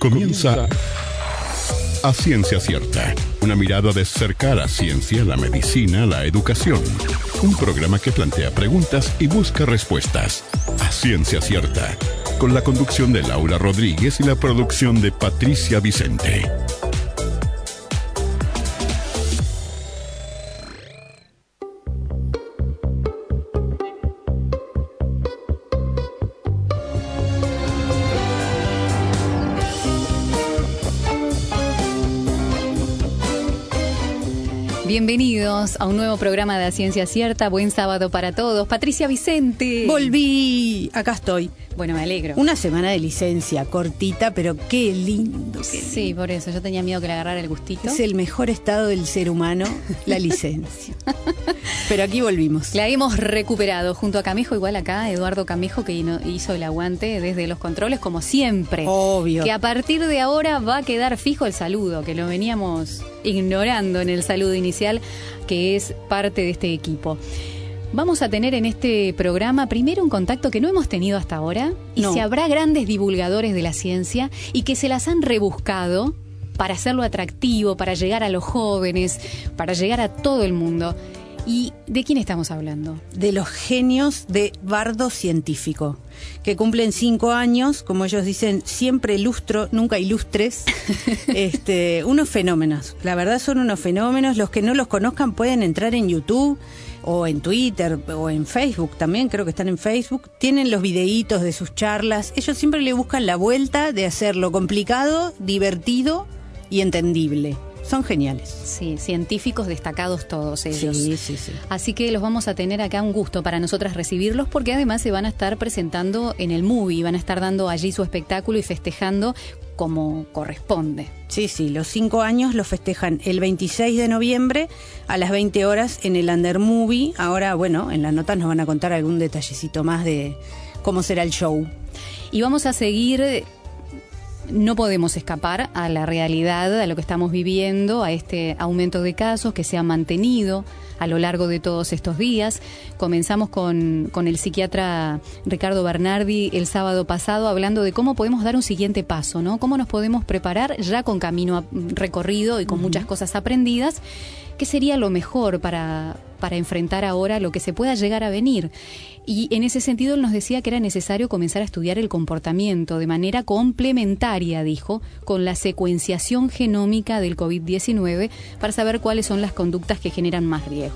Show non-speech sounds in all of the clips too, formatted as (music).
Comienza a ciencia cierta. Una mirada de cerca a la ciencia, la medicina, la educación. Un programa que plantea preguntas y busca respuestas. A ciencia cierta. Con la conducción de Laura Rodríguez y la producción de Patricia Vicente. A un nuevo programa de Ciencia Cierta. Buen sábado para todos. Patricia Vicente. Volví, acá estoy. Bueno, me alegro. Una semana de licencia, cortita, pero qué lindo. Qué sí, por eso. Yo tenía miedo que le agarrara el gustito. Es el mejor estado del ser humano, la (laughs) licencia. pero aquí volvimos. La hemos recuperado junto a Camijo, igual acá, Eduardo Camijo, que hizo el aguante desde los controles, como siempre. Obvio. Que a partir de ahora va a quedar fijo el saludo, que lo veníamos ignorando en el saludo inicial, que es parte de este equipo. Vamos a tener en este programa primero un contacto que no hemos tenido hasta ahora y No. si habrá grandes divulgadores de la ciencia y que se las han rebuscado para hacerlo atractivo, para llegar a los jóvenes, para llegar a todo el mundo. ¿Y de quién estamos hablando? De los genios de bardo científico, que cumplen cinco años, como ellos dicen, siempre lustro, nunca ilustres. (laughs) este, unos fenómenos. La verdad son unos fenómenos. Los que no los conozcan pueden entrar en YouTube o en Twitter o en Facebook también, creo que están en Facebook. Tienen los videitos de sus charlas. Ellos siempre le buscan la vuelta de hacerlo complicado, divertido y entendible. Son geniales. Sí, científicos destacados todos ellos. Sí, sí, sí. Así que los vamos a tener acá un gusto para nosotras recibirlos porque además se van a estar presentando en el movie, van a estar dando allí su espectáculo y festejando como corresponde. Sí, sí, los cinco años los festejan el 26 de noviembre a las 20 horas en el Under Movie. Ahora, bueno, en las notas nos van a contar algún detallecito más de cómo será el show. Y vamos a seguir, no podemos escapar a la realidad, a lo que estamos viviendo, a este aumento de casos que se ha mantenido a lo largo de todos estos días. Comenzamos con, con el psiquiatra Ricardo Bernardi el sábado pasado hablando de cómo podemos dar un siguiente paso, ¿no? Cómo nos podemos preparar ya con camino a- recorrido y con muchas cosas aprendidas. ¿Qué sería lo mejor para, para enfrentar ahora lo que se pueda llegar a venir? Y en ese sentido él nos decía que era necesario comenzar a estudiar el comportamiento de manera complementaria, dijo, con la secuenciación genómica del COVID-19 para saber cuáles son las conductas que generan más riesgo.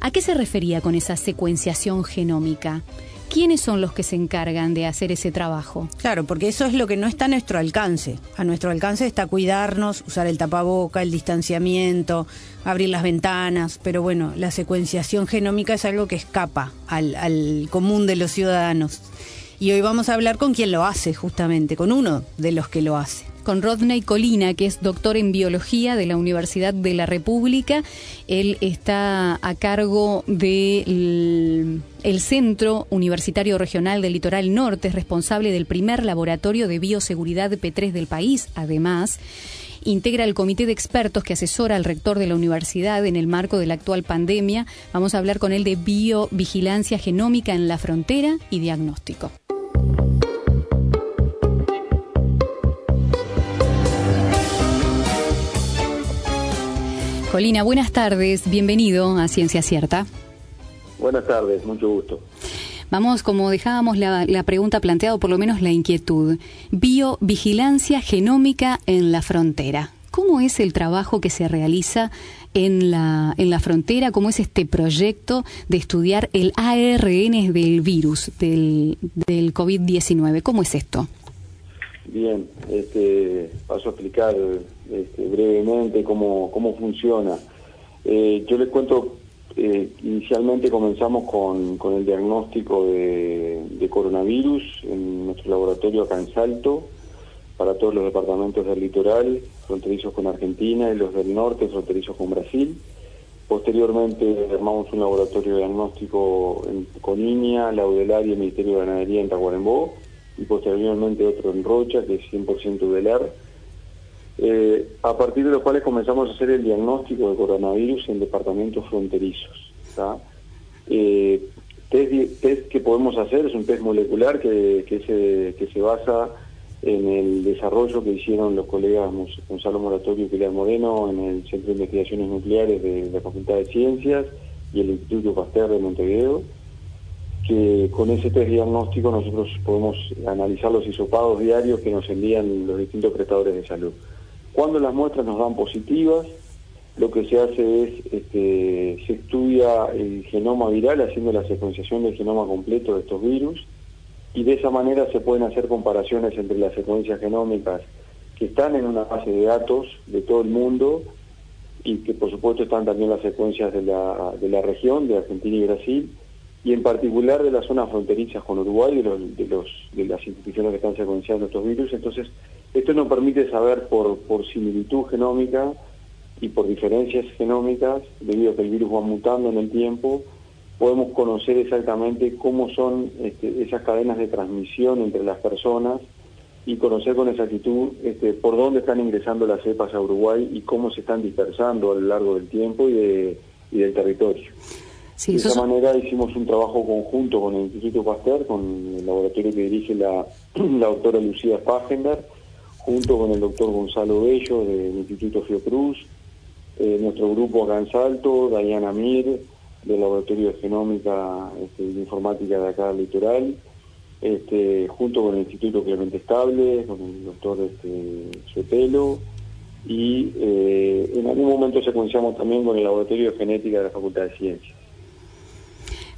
¿A qué se refería con esa secuenciación genómica? ¿Quiénes son los que se encargan de hacer ese trabajo? Claro, porque eso es lo que no está a nuestro alcance. A nuestro alcance está cuidarnos, usar el tapaboca, el distanciamiento, abrir las ventanas, pero bueno, la secuenciación genómica es algo que escapa al, al común de los ciudadanos. Y hoy vamos a hablar con quien lo hace, justamente, con uno de los que lo hace. Con Rodney Colina, que es doctor en biología de la Universidad de la República. Él está a cargo del el Centro Universitario Regional del Litoral Norte, es responsable del primer laboratorio de bioseguridad P3 del país, además. Integra el comité de expertos que asesora al rector de la universidad en el marco de la actual pandemia. Vamos a hablar con él de biovigilancia genómica en la frontera y diagnóstico. Colina, buenas tardes, bienvenido a Ciencia Cierta. Buenas tardes, mucho gusto. Vamos, como dejábamos la, la pregunta planteada, o por lo menos la inquietud. Biovigilancia genómica en la frontera. ¿Cómo es el trabajo que se realiza en la, en la frontera? ¿Cómo es este proyecto de estudiar el ARN del virus, del, del COVID-19? ¿Cómo es esto? Bien, este, paso a explicar este, brevemente cómo, cómo funciona. Eh, yo les cuento, eh, inicialmente comenzamos con, con el diagnóstico de, coronavirus en nuestro laboratorio acá en Salto, para todos los departamentos del litoral, fronterizos con Argentina y los del norte, fronterizos con Brasil. Posteriormente armamos un laboratorio diagnóstico en Coniña, Laudelar y el Ministerio de Ganadería en Tacuarembó y posteriormente otro en Rocha, que es 100% velar, eh, a partir de los cuales comenzamos a hacer el diagnóstico de coronavirus en departamentos fronterizos. Eh, test, que podemos hacer es un test molecular que, que, se, que se basa en el desarrollo que hicieron los colegas Gonzalo Moratorio y Pilar Moreno en el Centro de Investigaciones Nucleares de la Facultad de Ciencias y el Instituto Pasteur de Montevideo, con ese test diagnóstico nosotros podemos analizar los hisopados diarios que nos envían los distintos prestadores de salud. Cuando las muestras nos dan positivas, lo que se hace es, este, se estudia el genoma viral haciendo la secuenciación del genoma completo de estos virus y de esa manera se pueden hacer comparaciones entre las secuencias genómicas que están en una base de datos de todo el mundo y que por supuesto están también las secuencias de la, de la región, de Argentina y Brasil, y en particular de las zonas fronterizas con Uruguay, de, los, de, las instituciones que están secuenciando estos virus. Entonces, esto nos permite saber por, por similitud genómica y por diferencias genómicas, debido a que el virus va mutando en el tiempo, podemos conocer exactamente cómo son este, esas cadenas de transmisión entre las personas y conocer con exactitud este, por dónde están ingresando las cepas a Uruguay y cómo se están dispersando a lo largo del tiempo y, de, y del territorio. De esa manera hicimos un trabajo conjunto con el Instituto Pasteur, con el laboratorio que dirige la, (clears throat) la doctora Lucía Spagender, junto con el doctor Gonzalo Bello del Instituto Fiocruz, eh, nuestro grupo acá en Salto, Diana Mir, del Laboratorio de Genómica este, y de Informática de acá Litoral, este, junto con el Instituto Clemente Estable, con el doctor este, y eh, en algún momento secuenciamos también con el Laboratorio de Genética de la Facultad de Ciencias.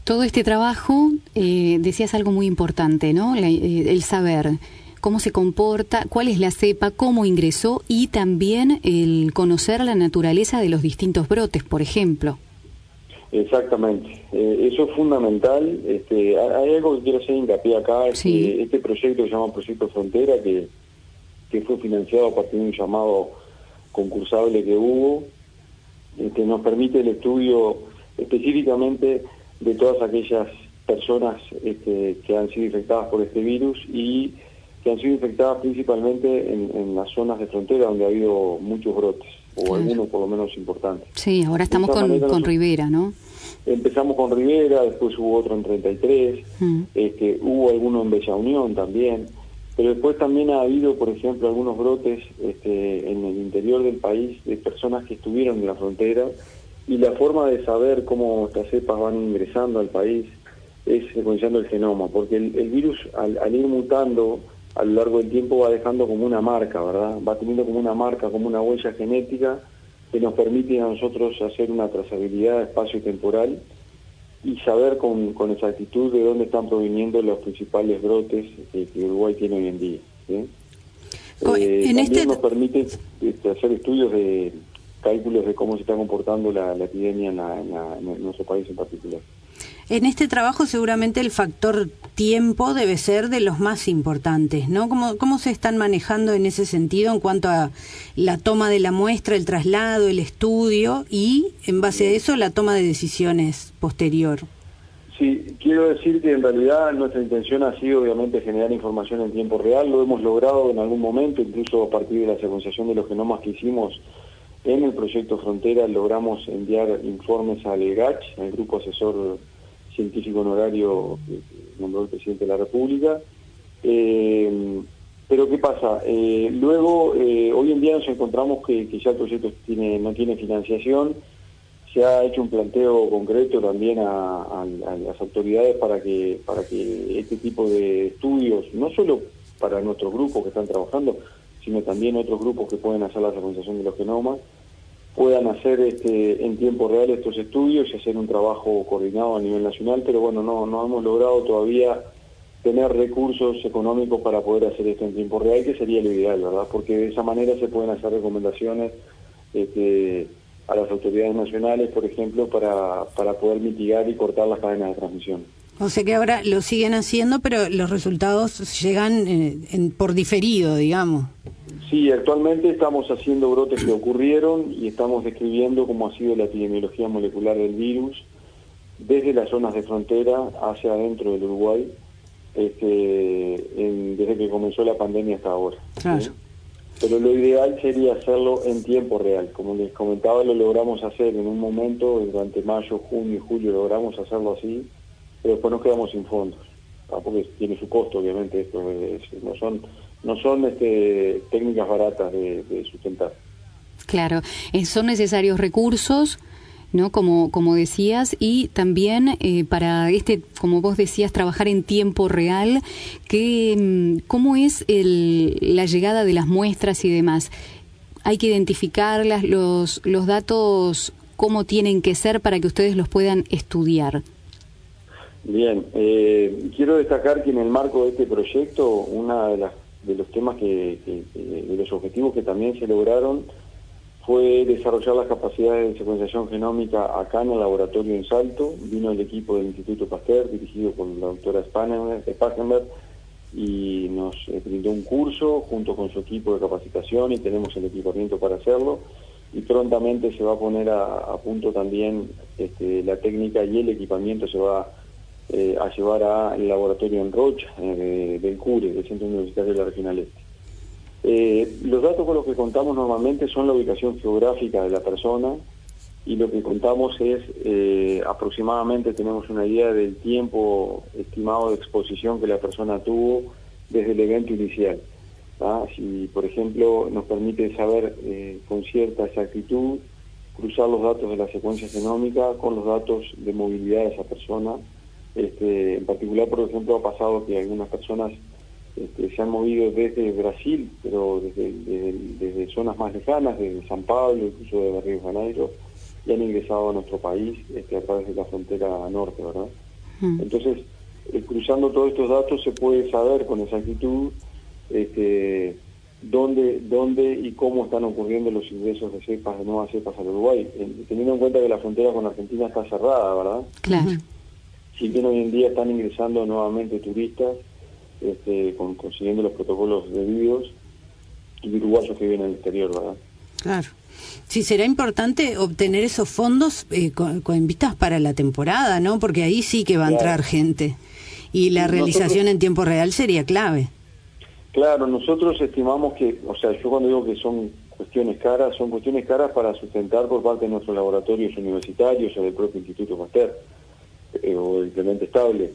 Todo este trabajo, eh, decías algo muy importante, ¿no? Eh, el saber cómo se comporta, cuál es la cepa, cómo ingresó y también el conocer la naturaleza de los distintos brotes, por ejemplo. Exactamente, eh, eso es fundamental. Este, hay algo que quiero hacer hincapié acá, este proyecto se llama Proyecto Frontera, que, que fue financiado a partir de un llamado concursable que hubo, este, nos permite el estudio específicamente de todas aquellas personas este, que han sido infectadas por este virus y que han sido infectadas principalmente en, en las zonas de frontera donde ha habido muchos brotes o algunos por lo menos importantes. Sí, ahora estamos con, con Rivera, ¿no? Empezamos con Rivera, después hubo otro en 33, mm. este, hubo alguno en Bella Unión también, pero después también ha habido, por ejemplo, algunos brotes este, en el interior del país de personas que estuvieron en la frontera y la forma de saber cómo estas cepas van ingresando al país es secuenciando el genoma, porque el, virus al, al ir mutando a lo largo del tiempo va dejando como una marca, ¿verdad? Va teniendo como una marca, como una huella genética que nos permite a nosotros hacer una trazabilidad espacio-temporal y saber con, con, exactitud de dónde están proviniendo los principales brotes que, Uruguay tiene hoy en día. Eh, también este nos permite este, hacer estudios de cálculos de cómo se está comportando la, epidemia en nuestro país en particular. En este trabajo seguramente el factor tiempo debe ser de los más importantes, ¿no? ¿Cómo, ¿Cómo se están manejando en ese sentido en cuanto a la toma de la muestra, el traslado, el estudio y, en base a eso, la toma de decisiones posterior? Sí, quiero decir que en realidad nuestra intención ha sido obviamente generar información en tiempo real, lo hemos logrado en algún momento, incluso a partir de la secuenciación de los genomas que hicimos en el proyecto Frontera logramos enviar informes al EGACH, al Grupo Asesor científico honorario que nombró el presidente de la República. Eh, pero ¿qué pasa? Eh, luego, eh, hoy en día nos encontramos que, ya el proyecto no tiene financiación, se ha hecho un planteo concreto también a, las autoridades para que, para que este tipo de estudios, no solo para nuestros grupos que están trabajando, sino también otros grupos que pueden hacer la secuenciación de los genomas, puedan hacer este, en tiempo real estos estudios y hacer un trabajo coordinado a nivel nacional, pero bueno, no, no hemos logrado todavía tener recursos económicos para poder hacer esto en tiempo real, que sería lo ideal, ¿verdad? Porque de esa manera se pueden hacer recomendaciones este, a las autoridades nacionales, por ejemplo, para, para poder mitigar y cortar las cadenas de transmisión. O sea que ahora lo siguen haciendo, pero los resultados llegan eh, en, por diferido, digamos. Sí, actualmente estamos haciendo brotes que ocurrieron y estamos describiendo cómo ha sido la epidemiología molecular del virus desde las zonas de frontera hacia adentro del Uruguay, este, desde que comenzó la pandemia hasta ahora. Pero lo ideal sería hacerlo en tiempo real. Como les comentaba, lo logramos hacer en un momento, durante mayo, junio y julio logramos hacerlo así, pero después nos quedamos sin fondos, porque tiene su costo, obviamente, esto no son no son este, técnicas baratas de, sustentar. Claro, eh, son necesarios recursos, ¿no? Como, como decías, y también eh, para este, como vos decías, trabajar en tiempo real, que, mm, ¿cómo es el, la llegada de las muestras y demás? Hay que identificarlas, los, los datos, cómo tienen que ser para que ustedes los puedan estudiar. Bien, eh, quiero destacar que en el marco de este proyecto, una de los temas que, de los objetivos que también se lograron fue desarrollar las capacidades de secuenciación genómica acá en el laboratorio en Salto. Vino el equipo del Instituto Pasteur, dirigido por la doctora Spangenberg, y nos eh, brindó un curso junto con su equipo de capacitación y tenemos el equipamiento para hacerlo. Y prontamente se va a poner a, punto también este, la técnica y el equipamiento se va a eh, a llevar al laboratorio en Rocha, eh, del CURE, del Centro Universitario de la Regional Este. Eh, los datos con los que contamos normalmente son la ubicación geográfica de la persona y lo que contamos es aproximadamente tenemos una idea del tiempo estimado de exposición que la persona tuvo desde el evento inicial. Si, por ejemplo, nos permite saber con cierta exactitud cruzar los datos de la secuencia genómica con los datos de movilidad de esa persona este, en particular, por ejemplo, ha pasado que algunas personas este, se han movido desde Brasil, pero desde, zonas más lejanas, desde San Pablo, incluso de Río de Janeiro, y han ingresado a nuestro país este, a través de la frontera norte, ¿verdad? Entonces, eh, cruzando todos estos datos se puede saber con exactitud este, dónde, dónde y cómo están ocurriendo los ingresos de cepas, de nuevas cepas al Uruguay, teniendo en cuenta que la frontera con Argentina está cerrada, ¿verdad? Claro si bien hoy en día están ingresando nuevamente turistas, este, consiguiendo los protocolos debidos, y uruguayos que viven en el exterior, ¿verdad? Claro. Sí, será importante obtener esos fondos eh, con, vistas para la temporada, ¿no? Porque ahí sí que va a entrar gente. Y la realización en tiempo real sería clave. Claro, nosotros estimamos que, o sea, yo cuando digo que son cuestiones caras, son cuestiones caras para sustentar por parte de nuestros laboratorios universitarios o del propio Instituto Pasteur eh, o implemente estable,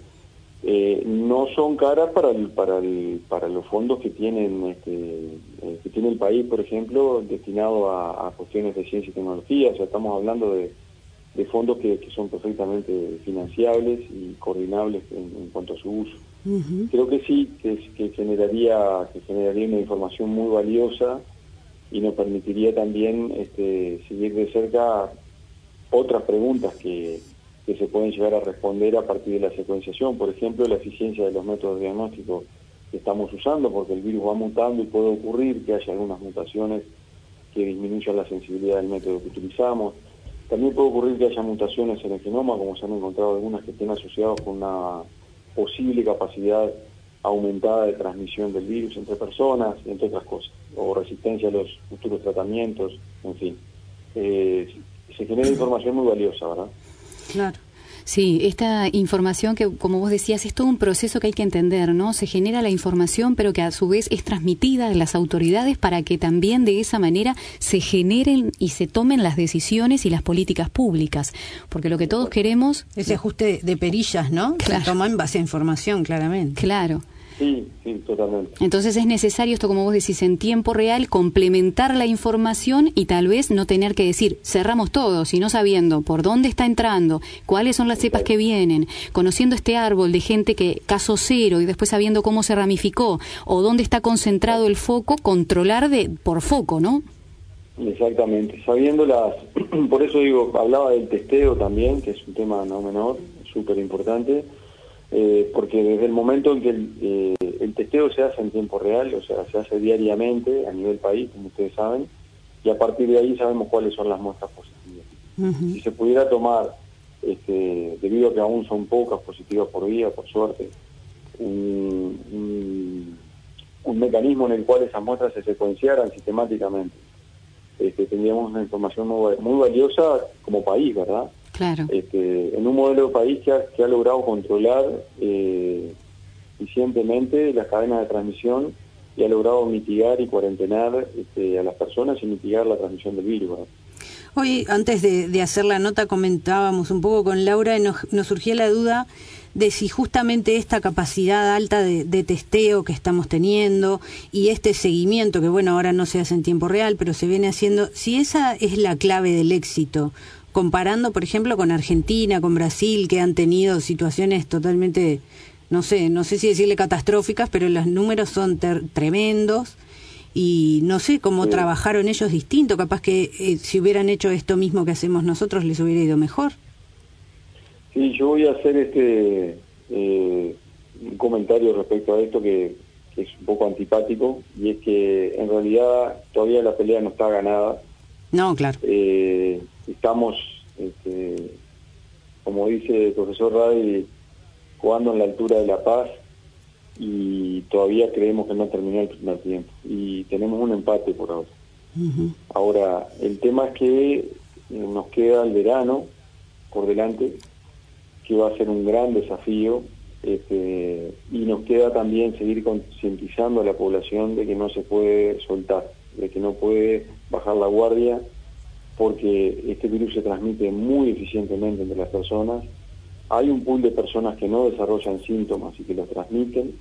eh, no son caras para el, para el, para los fondos que tienen este, eh, que tiene el país, por ejemplo, destinado a, cuestiones de ciencia y tecnología. O sea, estamos hablando de, fondos que, son perfectamente financiables y coordinables en, cuanto a su uso. Creo que sí, que, que, generaría que generaría una información muy valiosa y nos permitiría también este, seguir de cerca otras preguntas que, que se pueden llegar a responder a partir de la secuenciación. Por ejemplo, la eficiencia de los métodos diagnósticos que estamos usando, porque el virus va mutando y puede ocurrir que haya algunas mutaciones que disminuyan la sensibilidad del método que utilizamos. También puede ocurrir que haya mutaciones en el genoma, como se han encontrado algunas que estén asociadas con una posible capacidad aumentada de transmisión del virus entre personas, entre otras cosas, o resistencia a los futuros tratamientos, en fin. Eh, se genera información muy valiosa, ¿verdad? Claro. Sí, esta información que, como vos decías, es todo un proceso que hay que entender, ¿no? Se genera la información, pero que a su vez es transmitida a las autoridades para que también de esa manera se generen y se tomen las decisiones y las políticas públicas. Porque lo que todos queremos... Ese ajuste de perillas, ¿no? Claro. Se toma en base a información, claramente. Claro. Sí, sí, totalmente. Entonces es necesario esto, como vos decís, en tiempo real, complementar la información y tal vez no tener que decir, cerramos todo, sino sabiendo por dónde está entrando, cuáles son las cepas que vienen, conociendo este árbol de gente que caso cero y después sabiendo cómo se ramificó o dónde está concentrado el foco, controlar de por foco, ¿no? Exactamente, sabiendo las, (clears throat) por eso digo, hablaba del testeo también, que es un tema no menor, súper importante eh, porque desde el momento en que eh, el, testeo se hace en tiempo real, o sea, se hace diariamente a nivel país, como ustedes saben, y a partir de ahí sabemos cuáles son las muestras positivas. Si se pudiera tomar, este, debido a que aún son pocas positivas por día, por suerte, un, mecanismo en el cual esas muestras se secuenciaran sistemáticamente, este, tendríamos una información muy valiosa como país, ¿verdad? Este, en un modelo de país que ha, logrado controlar eh, eficientemente las cadenas de transmisión y ha logrado mitigar y cuarentenar este, a las personas y mitigar la transmisión del virus. Hoy, antes de, hacer la nota, comentábamos un poco con Laura y nos, surgía la duda de si justamente esta capacidad alta de, testeo que estamos teniendo y este seguimiento, que bueno, ahora no se hace en tiempo real, pero se viene haciendo, si esa es la clave del éxito, comparando, por ejemplo, con Argentina, con Brasil, que han tenido situaciones totalmente, no sé, no sé si decirle catastróficas, pero los números son tremendos y no sé cómo trabajaron ellos distinto, capaz que eh, si hubieran hecho esto mismo que hacemos nosotros les hubiera ido mejor. Sí, yo voy a hacer este eh, un comentario respecto a esto que, es un poco antipático y es que en realidad todavía la pelea no está ganada. No, claro. Eh, estamos, este, como dice el profesor Ray, jugando en la altura de la paz y todavía creemos que no terminó el primer tiempo y tenemos un empate por ahora. Ahora, el tema es que nos queda el verano por delante que va a ser un gran desafío este, y nos queda también seguir concientizando a la población de que no se puede soltar, de que no puede bajar la guardia porque este virus se transmite muy eficientemente entre las personas. Hay un pool de personas que no desarrollan síntomas y que los transmiten.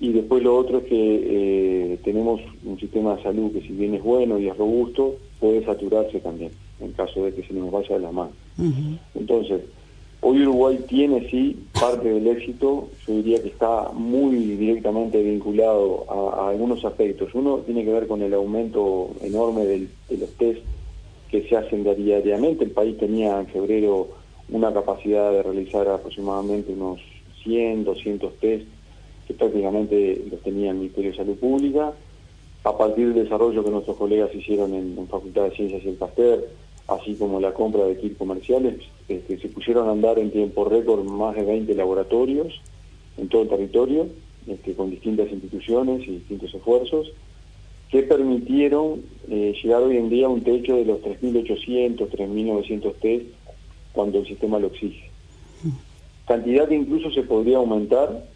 Y después lo otro es que eh, tenemos un sistema de salud que si bien es bueno y es robusto, puede saturarse también en caso de que se nos vaya de la mano. Entonces, Hoy Uruguay tiene sí parte del éxito, yo diría que está muy directamente vinculado a, algunos aspectos. Uno tiene que ver con el aumento enorme de los test que se hacen diariamente. El país tenía en febrero una capacidad de realizar aproximadamente unos 100, 200 test que prácticamente los tenía el Ministerio de Salud Pública. A partir del desarrollo que nuestros colegas hicieron en, en Facultad de Ciencias y el Pasteur, así como la compra de kits comerciales, este, se pusieron a andar en tiempo récord más de 20 laboratorios en todo el territorio, este, con distintas instituciones y distintos esfuerzos, que permitieron eh, llegar hoy en día a un techo de los 3.800, 3.900 test cuando el sistema lo exige. Cantidad que incluso se podría aumentar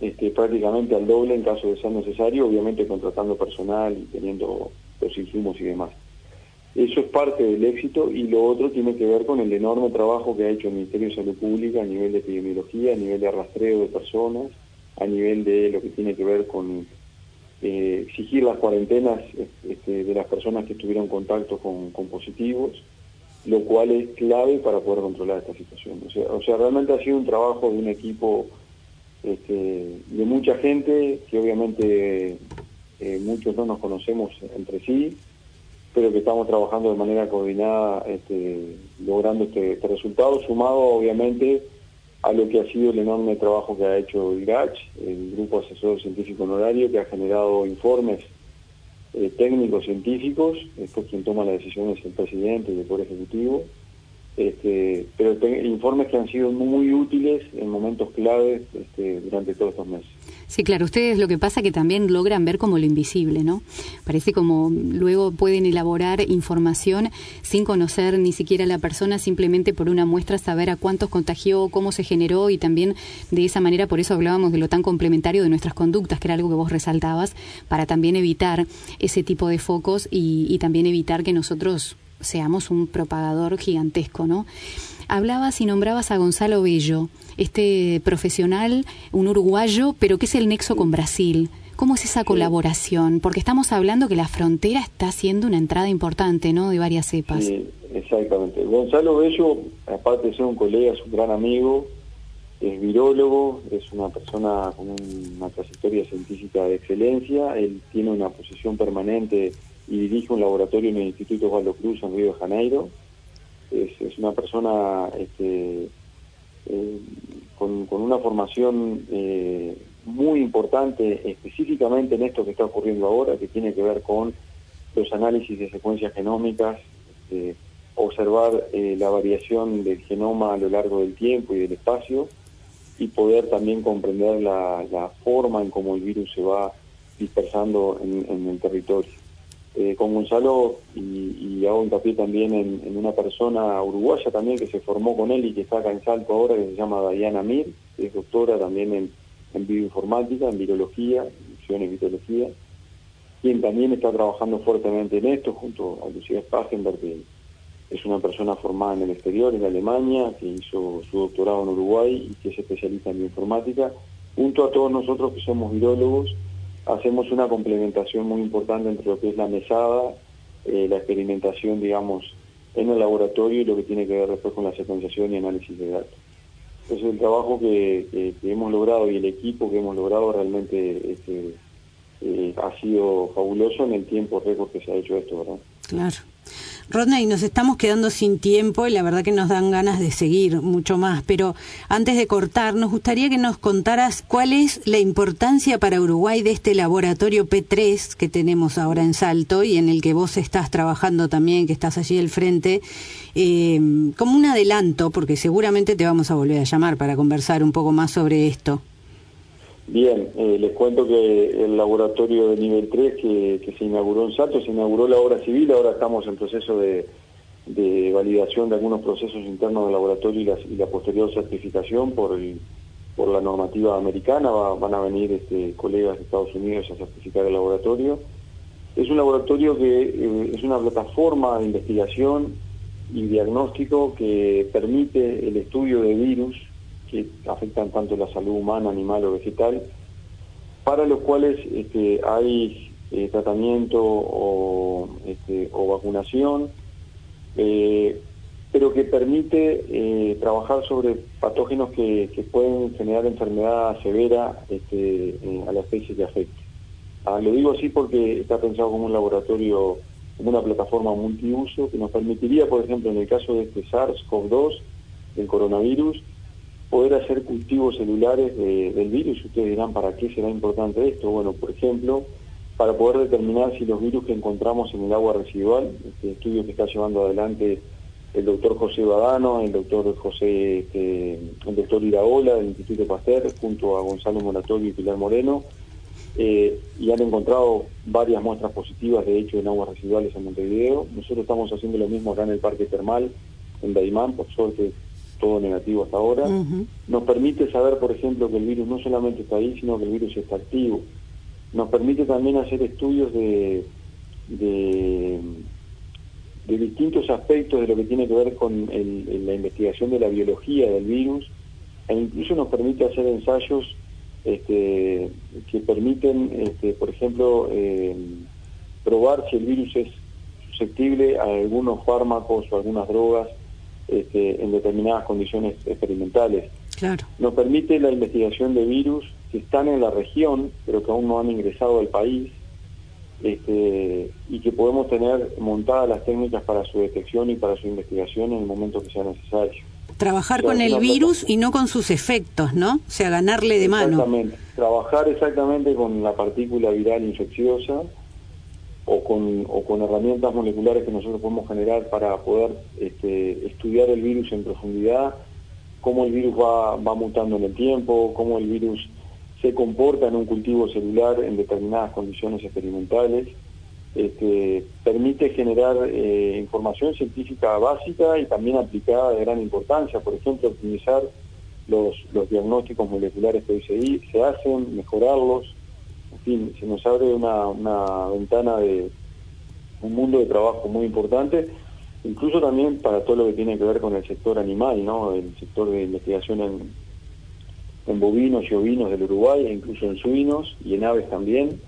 este, prácticamente al doble en caso de ser necesario, obviamente contratando personal y teniendo los insumos y demás. Eso es parte del éxito y lo otro tiene que ver con el enorme trabajo que ha hecho el Ministerio de Salud Pública a nivel de epidemiología, a nivel de rastreo de personas, a nivel de lo que tiene que ver con eh, exigir las cuarentenas este, de las personas que estuvieron en contacto con, positivos, lo cual es clave para poder controlar esta situación. O sea, realmente ha sido un trabajo de un equipo este, de mucha gente, que obviamente eh, muchos no nos conocemos entre sí, pero que estamos trabajando de manera coordinada, este, logrando este, resultado, sumado obviamente a lo que ha sido el enorme trabajo que ha hecho el GACH, el Grupo Asesor Científico Honorario, que ha generado informes eh, técnicos científicos, después quien toma las decisiones es el presidente y el Poder Ejecutivo, este, pero informes que han sido muy útiles en momentos claves este, durante todos estos meses. Sí, claro, ustedes lo que pasa que también logran ver como lo invisible, ¿no? Parece como luego pueden elaborar información sin conocer ni siquiera a la persona, simplemente por una muestra saber a cuántos contagió, cómo se generó y también de esa manera, por eso hablábamos de lo tan complementario de nuestras conductas, que era algo que vos resaltabas, para también evitar ese tipo de focos y, y también evitar que nosotros seamos un propagador gigantesco, ¿no? Hablabas y nombrabas a Gonzalo Bello, este profesional, un uruguayo, pero ¿qué es el nexo con Brasil? ¿Cómo es esa colaboración? Porque estamos hablando que la frontera está haciendo una entrada importante, ¿no? De varias cepas. Sí, exactamente. Gonzalo Bello, aparte de ser un colega, es un gran amigo, es virólogo, es una persona con una trayectoria científica de excelencia, él tiene una posición permanente y dirige un laboratorio en el Instituto Osvaldo Cruz en Río de Janeiro. Es, una persona este, eh, con, una formación eh, muy importante específicamente en esto que está ocurriendo ahora, que tiene que ver con los análisis de secuencias genómicas, este, observar eh, la variación del genoma a lo largo del tiempo y del espacio y poder también comprender la, forma en cómo el virus se va dispersando en el territorio. Eh, con Gonzalo y, hago hincapié también en, una persona uruguaya también que se formó con él y que está acá en Salto ahora, que se llama Diana Mir, que es doctora también en, bioinformática, en virología, en virología, quien también está trabajando fuertemente en esto junto a Lucía Spagenberg, que, es una persona formada en el exterior, en Alemania, que hizo su doctorado en Uruguay y que es especialista en bioinformática. Junto a todos nosotros que somos virólogos, hacemos una complementación muy importante entre lo que es la mesada, eh, la experimentación, digamos, en el laboratorio y lo que tiene que ver después con la secuenciación y análisis de datos. Entonces el trabajo que, hemos logrado y el equipo que hemos logrado realmente este, eh, ha sido fabuloso en el tiempo récord que se ha hecho esto, ¿verdad? Claro. Rodney, nos estamos quedando sin tiempo y la verdad que nos dan ganas de seguir mucho más, pero antes de cortar, nos gustaría que nos contaras cuál es la importancia para Uruguay de este laboratorio P3 que tenemos ahora en Salto y en el que vos estás trabajando también, que estás allí al frente, eh, como un adelanto, porque seguramente te vamos a volver a llamar para conversar un poco más sobre esto. Bien, eh, les cuento que el laboratorio de nivel 3 que, se inauguró en Salto, se inauguró la obra civil, ahora estamos en proceso de, validación de algunos procesos internos del laboratorio y la, posterior certificación por, por la normativa americana, van a venir este, colegas de Estados Unidos a certificar el laboratorio. Es un laboratorio que eh, es una plataforma de investigación y diagnóstico que permite el estudio de virus que afectan tanto la salud humana, animal o vegetal, para los cuales este, hay eh, tratamiento o, este, vacunación, eh, pero que permite eh, trabajar sobre patógenos que, pueden generar enfermedad severa este, a la especie que afecte. Ah, lo digo así porque está pensado como un laboratorio, como una plataforma multiuso que nos permitiría, por ejemplo, en el caso de este SARS-CoV-2, del coronavirus, poder hacer cultivos celulares del virus. Ustedes dirán, ¿para qué será importante esto? Bueno, por ejemplo, para poder determinar si los virus que encontramos en el agua residual, este estudio que está llevando adelante el doctor José Badano, el doctor José, este, el doctor Iraola del Instituto Pasteur, junto a Gonzalo Moratorio y Pilar Moreno, eh, y han encontrado varias muestras positivas, de hecho, en aguas residuales en Montevideo. Nosotros estamos haciendo lo mismo acá en el Parque Termal, en Daimán, por suerte todo negativo hasta ahora, nos permite saber, por ejemplo, que el virus no solamente está ahí, sino que el virus está activo. Nos permite también hacer estudios de, de, distintos aspectos de lo que tiene que ver con la investigación de la biología del virus, e incluso nos permite hacer ensayos este, que permiten, este, por ejemplo, eh, probar si el virus es susceptible a algunos fármacos o algunas drogas este, en determinadas condiciones experimentales. Claro. Nos permite la investigación de virus que están en la región, pero que aún no han ingresado al país, este, y que podemos tener montadas las técnicas para su detección y para su investigación en el momento que sea necesario. Trabajar con el virus y no con sus efectos, ¿no? O sea, ganarle de mano. Exactamente. Trabajar exactamente con la partícula viral infecciosa o con, o con herramientas moleculares que nosotros podemos generar para poder este, estudiar el virus en profundidad, cómo el virus va, va mutando en el tiempo, cómo el virus se comporta en un cultivo celular en determinadas condiciones experimentales, este, permite generar eh, información científica básica y también aplicada de gran importancia, por ejemplo, optimizar los, los diagnósticos moleculares que hoy se, hacen, mejorarlos, fin, se nos abre una, una ventana de un mundo de trabajo muy importante, incluso también para todo lo que tiene que ver con el sector animal, ¿no? El sector de investigación en, en bovinos y ovinos del Uruguay, e incluso en suinos y en aves también,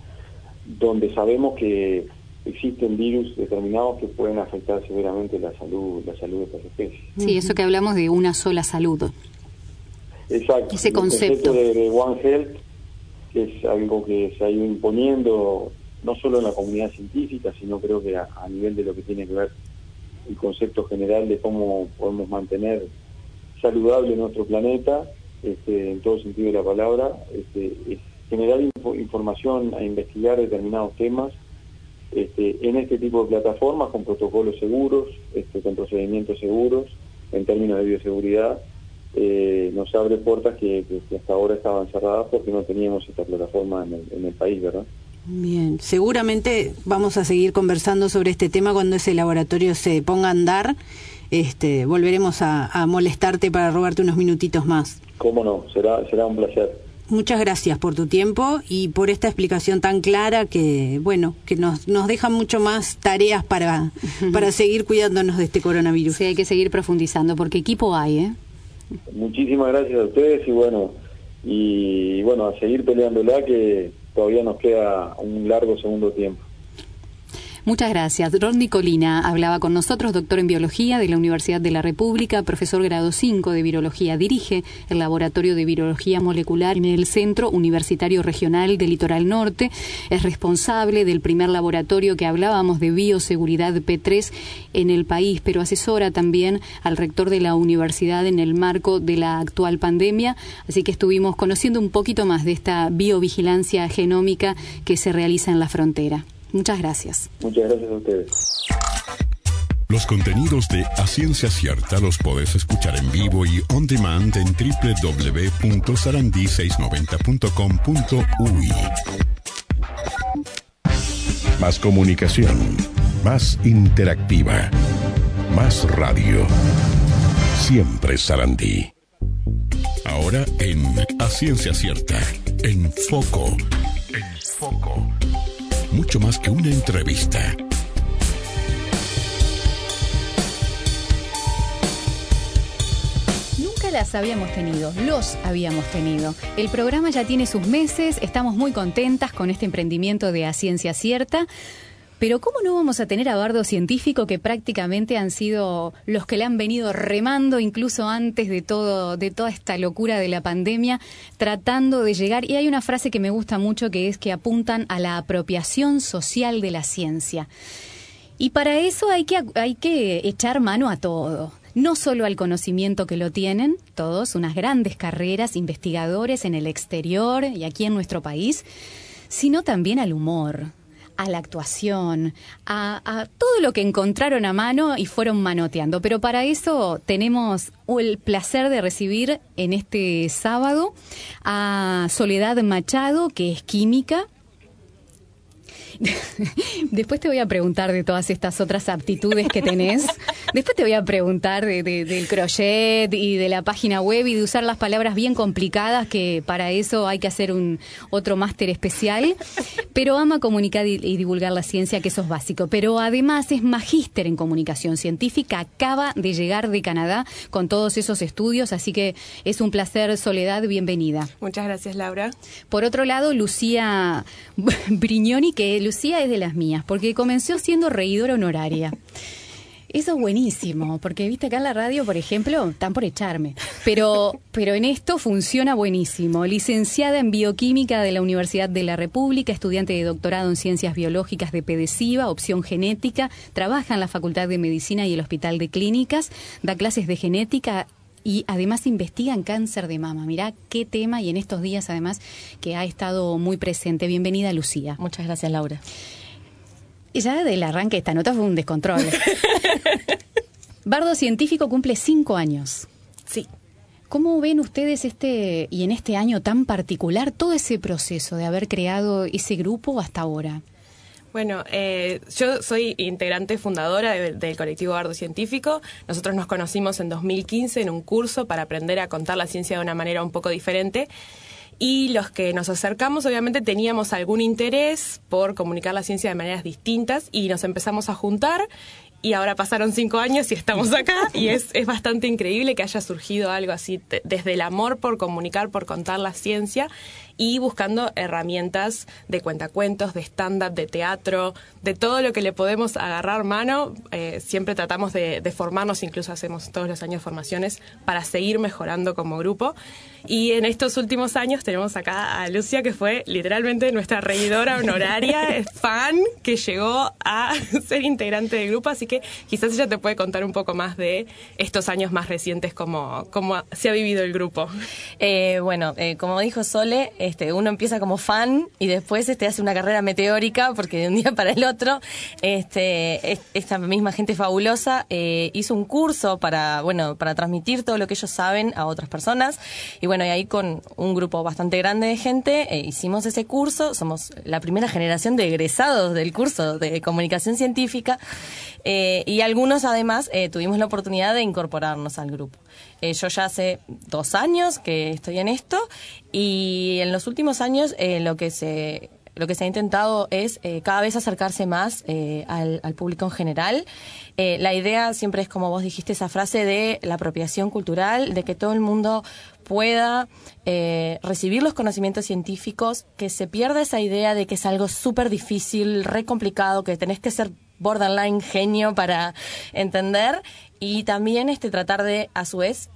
donde sabemos que existen virus determinados que pueden afectar severamente la salud, la salud de estas especies. Sí, eso que hablamos de una sola salud. Exacto. Ese concepto. de One Health es algo que se ha ido imponiendo no solo en la comunidad científica, sino creo que a, nivel de lo que tiene que ver el concepto general de cómo podemos mantener saludable nuestro planeta, este, en todo sentido de la palabra, este, es generar información a investigar determinados temas este, en este tipo de plataformas con protocolos seguros, con procedimientos seguros en términos de bioseguridad eh, nos abre puertas que, hasta ahora estaban cerradas porque no teníamos esta plataforma en el, país, ¿verdad? Bien, seguramente vamos a seguir conversando sobre este tema cuando ese laboratorio se ponga a andar. Este, volveremos a, molestarte para robarte unos minutitos más. Cómo no, será, será un placer. muchas gracias por tu tiempo y por esta explicación tan clara que, bueno, que nos, nos deja mucho más tareas para, (laughs) para seguir cuidándonos de este coronavirus. Sí, hay que seguir profundizando porque equipo hay, ¿eh? Muchísimas gracias a ustedes y bueno, y bueno, a seguir peleándola que todavía nos queda un largo segundo tiempo. Muchas gracias. Ron Colina hablaba con nosotros, doctor en biología de la Universidad de la República, profesor grado 5 de virología. Dirige el Laboratorio de Virología Molecular en el Centro Universitario Regional del Litoral Norte. Es responsable del primer laboratorio que hablábamos de bioseguridad P3 en el país, pero asesora también al rector de la universidad en el marco de la actual pandemia. Así que estuvimos conociendo un poquito más de esta biovigilancia genómica que se realiza en la frontera. Muchas gracias. Muchas gracias a ustedes. Los contenidos de A Ciencia Cierta los podés escuchar en vivo y on demand en www.sarandi690.com.uy. Más comunicación, más interactiva, más radio. Siempre Sarandí. Ahora en A Ciencia Cierta, en Foco. En Foco mucho más que una entrevista. Nunca las habíamos tenido, los habíamos tenido. El programa ya tiene sus meses, estamos muy contentas con este emprendimiento de A Ciencia Cierta. Pero ¿cómo no vamos a tener a Bardo Científico que prácticamente han sido los que le han venido remando incluso antes de todo de toda esta locura de la pandemia, tratando de llegar y hay una frase que me gusta mucho que es que apuntan a la apropiación social de la ciencia. Y para eso hay que hay que echar mano a todo. No solo al conocimiento que lo tienen, todos, unas grandes carreras, investigadores en el exterior y aquí en nuestro país, sino también al humor, a la actuación, a, todo lo que encontraron a mano y fueron manoteando. Pero para eso tenemos el placer de recibir en este sábado a Soledad Machado, que es química, (laughs) Después te voy a preguntar de todas estas otras aptitudes que tenés. Después te voy a preguntar de, del crochet y de la página web y de usar las palabras bien complicadas, que para eso hay que hacer un otro máster especial. Pero ama comunicar y, divulgar la ciencia, que eso es básico. Pero además es magíster en comunicación científica. Acaba de llegar de Canadá con todos esos estudios, así que es un placer, Soledad. Bienvenida. Muchas gracias, Laura. Por otro lado, Lucía Brignoni, que Lucía es de las mías, porque comenzó siendo reidora honoraria. Eso es buenísimo, porque viste acá en la radio, por ejemplo, están por echarme. Pero, pero en esto funciona buenísimo. Licenciada en bioquímica de la Universidad de la República, estudiante de doctorado en ciencias biológicas de PEDESIVA, opción genética, trabaja en la Facultad de Medicina y el Hospital de Clínicas, da clases de genética y además investigan cáncer de mama. Mirá qué tema y en estos días además que ha estado muy presente. Bienvenida Lucía. Muchas gracias Laura. Y ya del arranque de esta nota fue un descontrol. (laughs) Bardo Científico cumple cinco años. Sí. ¿Cómo ven ustedes este y en este año tan particular todo ese proceso de haber creado ese grupo hasta ahora? Bueno, eh, yo soy integrante fundadora del colectivo Bardo Científico. Nosotros nos conocimos en 2015 en un curso para aprender a contar la ciencia de una manera un poco diferente. Y los que nos acercamos, obviamente, teníamos algún interés por comunicar la ciencia de maneras distintas y nos empezamos a juntar y ahora pasaron cinco años y estamos acá y es, es bastante increíble que haya surgido algo así desde el amor por comunicar, por contar la ciencia y buscando herramientas de cuentacuentos, de stand-up, de teatro, de todo lo que le podemos agarrar mano. Eh, siempre tratamos de, formarnos, incluso hacemos todos los años formaciones para seguir mejorando como grupo. Y en estos últimos años tenemos acá a Lucia, que fue literalmente nuestra reidora honoraria, (laughs) fan, que llegó a (laughs) ser integrante del grupo, así que quizás ella te puede contar un poco más de estos años más recientes, cómo, cómo se ha vivido el grupo. Eh, bueno, eh, como dijo Sole, este, uno empieza como fan y después este, hace una carrera meteórica porque de un día para el otro este, esta misma gente fabulosa eh, hizo un curso para, bueno, para transmitir todo lo que ellos saben a otras personas. Y bueno, y ahí con un grupo bastante grande de gente eh, hicimos ese curso. Somos la primera generación de egresados del curso de comunicación científica. Eh, y algunos además tuvimos la oportunidad de incorporarnos al grupo. yo ya hace dos años que estoy en esto y en los últimos años lo que se lo que se ha intentado es eh, cada vez acercarse más eh, al, público en general. Eh, la idea siempre es, como vos dijiste, esa frase de la apropiación cultural, de que todo el mundo pueda recibir los conocimientos científicos, que se pierda esa idea de que es algo súper difícil, re complicado, que tenés que ser borderline genio para entender y también este tratar de a su vez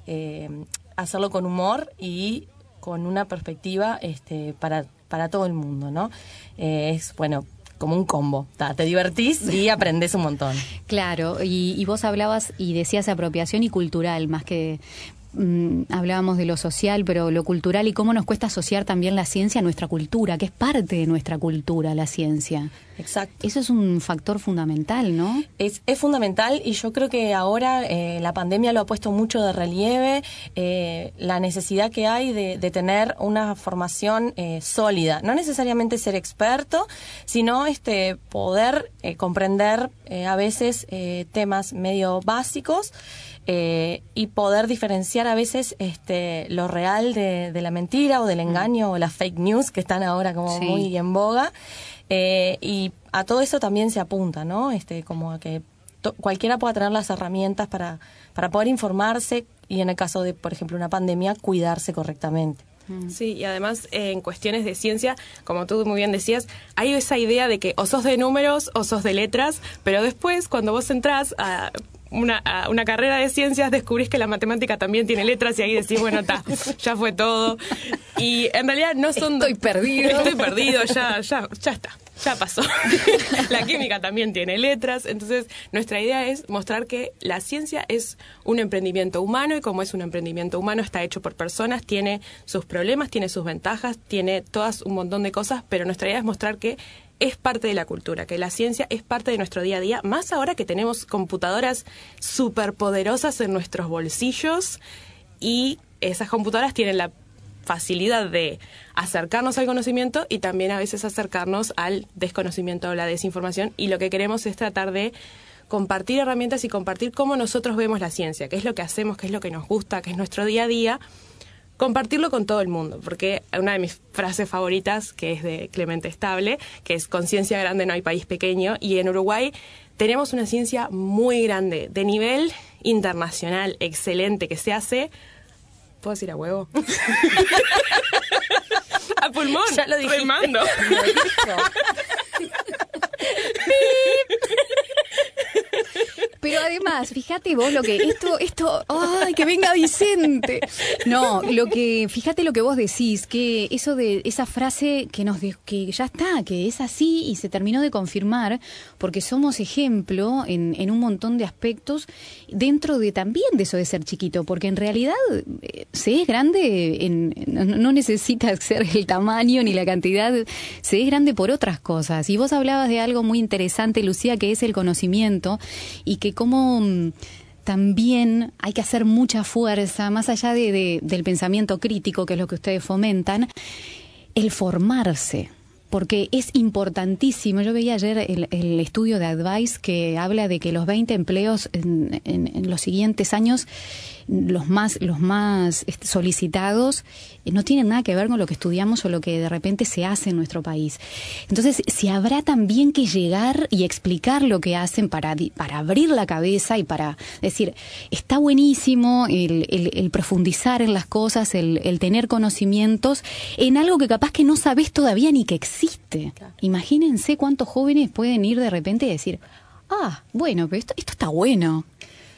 hacerlo con humor y con una perspectiva este, para para todo el mundo, ¿no? Eh, es, bueno, como un combo. te divertís y aprendes un montón. Claro, y, y, vos hablabas y decías apropiación y cultural, más que Mm, hablábamos de lo social, pero lo cultural y cómo nos cuesta asociar también la ciencia a nuestra cultura, que es parte de nuestra cultura, la ciencia. Exacto. Eso es un factor fundamental, ¿no? Es, es fundamental y yo creo que ahora eh, la pandemia lo ha puesto mucho de relieve, eh, la necesidad que hay de, tener una formación eh, sólida. No necesariamente ser experto, sino este poder comprender a veces temas medio básicos. Eh, y poder diferenciar a veces este, lo real de, la mentira o del mm. engaño o las fake news que están ahora como muy en boga. Eh, y a todo eso también se apunta, ¿no? Este, como a que cualquiera pueda tener las herramientas para, para poder informarse y en el caso de, por ejemplo, una pandemia, cuidarse correctamente. Mm. Sí, y además en cuestiones de ciencia, como tú muy bien decías, hay esa idea de que o sos de números o sos de letras, pero después cuando vos entrás a una, una carrera de ciencias descubrís que la matemática también tiene letras y ahí decís, bueno, está, ya fue todo. Y en realidad no son... Estoy perdido. Estoy perdido, ya, ya, ya está, ya pasó. (laughs) la química también tiene letras, entonces nuestra idea es mostrar que la ciencia es un emprendimiento humano y como es un emprendimiento humano está hecho por personas, tiene sus problemas, tiene sus ventajas, tiene todas un montón de cosas, pero nuestra idea es mostrar que es parte de la cultura, que la ciencia es parte de nuestro día a día, más ahora que tenemos computadoras superpoderosas en nuestros bolsillos y esas computadoras tienen la facilidad de acercarnos al conocimiento y también a veces acercarnos al desconocimiento o la desinformación. Y lo que queremos es tratar de compartir herramientas y compartir cómo nosotros vemos la ciencia, qué es lo que hacemos, qué es lo que nos gusta, qué es nuestro día a día compartirlo con todo el mundo, porque una de mis frases favoritas, que es de Clemente Estable, que es conciencia grande no hay país pequeño, y en Uruguay tenemos una ciencia muy grande, de nivel internacional, excelente, que se hace... ¿Puedo decir a huevo? (laughs) a pulmón, ya lo dije. Remando. (laughs) (laughs) Pero además, fíjate vos lo que esto, esto, ay, que venga Vicente. No, lo que, fíjate lo que vos decís, que eso de esa frase que nos que ya está, que es así y se terminó de confirmar, porque somos ejemplo en, en un montón de aspectos dentro de también de eso de ser chiquito, porque en realidad eh, se es grande, en, no necesita (laughs) ser el tamaño ni la cantidad, se es grande por otras cosas. Y vos hablabas de algo muy interesante, Lucía, que es el conocimiento y que como mm, también hay que hacer mucha fuerza, más allá de, del pensamiento crítico, que es lo que ustedes fomentan, el formarse porque es importantísimo. Yo veía ayer el, estudio de Advice que habla de que los 20 empleos en los siguientes años los más, los más este, solicitados eh, no tienen nada que ver con lo que estudiamos o lo que de repente se hace en nuestro país. Entonces, si habrá también que llegar y explicar lo que hacen para, para abrir la cabeza y para decir, está buenísimo el, el, profundizar en las cosas, el, el, tener conocimientos en algo que capaz que no sabes todavía ni que existe. Imagínense cuántos jóvenes pueden ir de repente y decir, ah, bueno, pero esto, esto está bueno.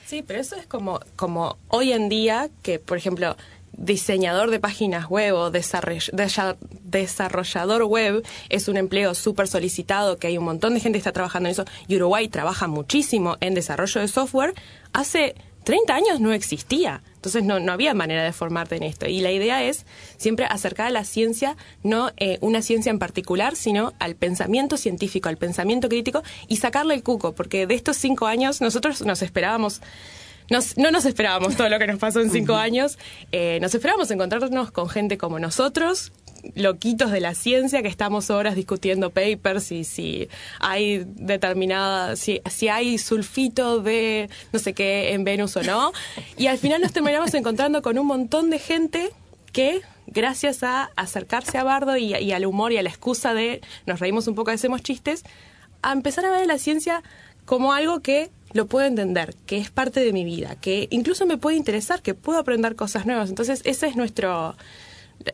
Sí, pero eso es como, como hoy en día que, por ejemplo, diseñador de páginas web o desarrollador web es un empleo súper solicitado, que hay un montón de gente que está trabajando en eso, y Uruguay trabaja muchísimo en desarrollo de software, hace 30 años no existía. Entonces no, no había manera de formarte en esto. Y la idea es siempre acercar a la ciencia, no eh, una ciencia en particular, sino al pensamiento científico, al pensamiento crítico y sacarle el cuco, porque de estos cinco años nosotros nos esperábamos no nos esperábamos todo lo que nos pasó en cinco años. Eh, nos esperábamos encontrarnos con gente como nosotros, loquitos de la ciencia que estamos horas discutiendo papers y si hay determinada, si, si hay sulfito de no sé qué en Venus o no. Y al final nos terminamos encontrando con un montón de gente que gracias a acercarse a Bardo y, y, al humor y a la excusa de nos reímos un poco, hacemos chistes, a empezar a ver la ciencia como algo que lo puedo entender, que es parte de mi vida, que incluso me puede interesar, que puedo aprender cosas nuevas. Entonces, ese es nuestro,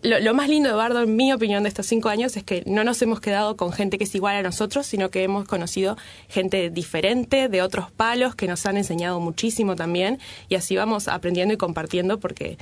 lo, más lindo de Bardo, en mi opinión, de estos cinco años es que no nos hemos quedado con gente que es igual a nosotros, sino que hemos conocido gente diferente, de otros palos, que nos han enseñado muchísimo también, y así vamos aprendiendo y compartiendo porque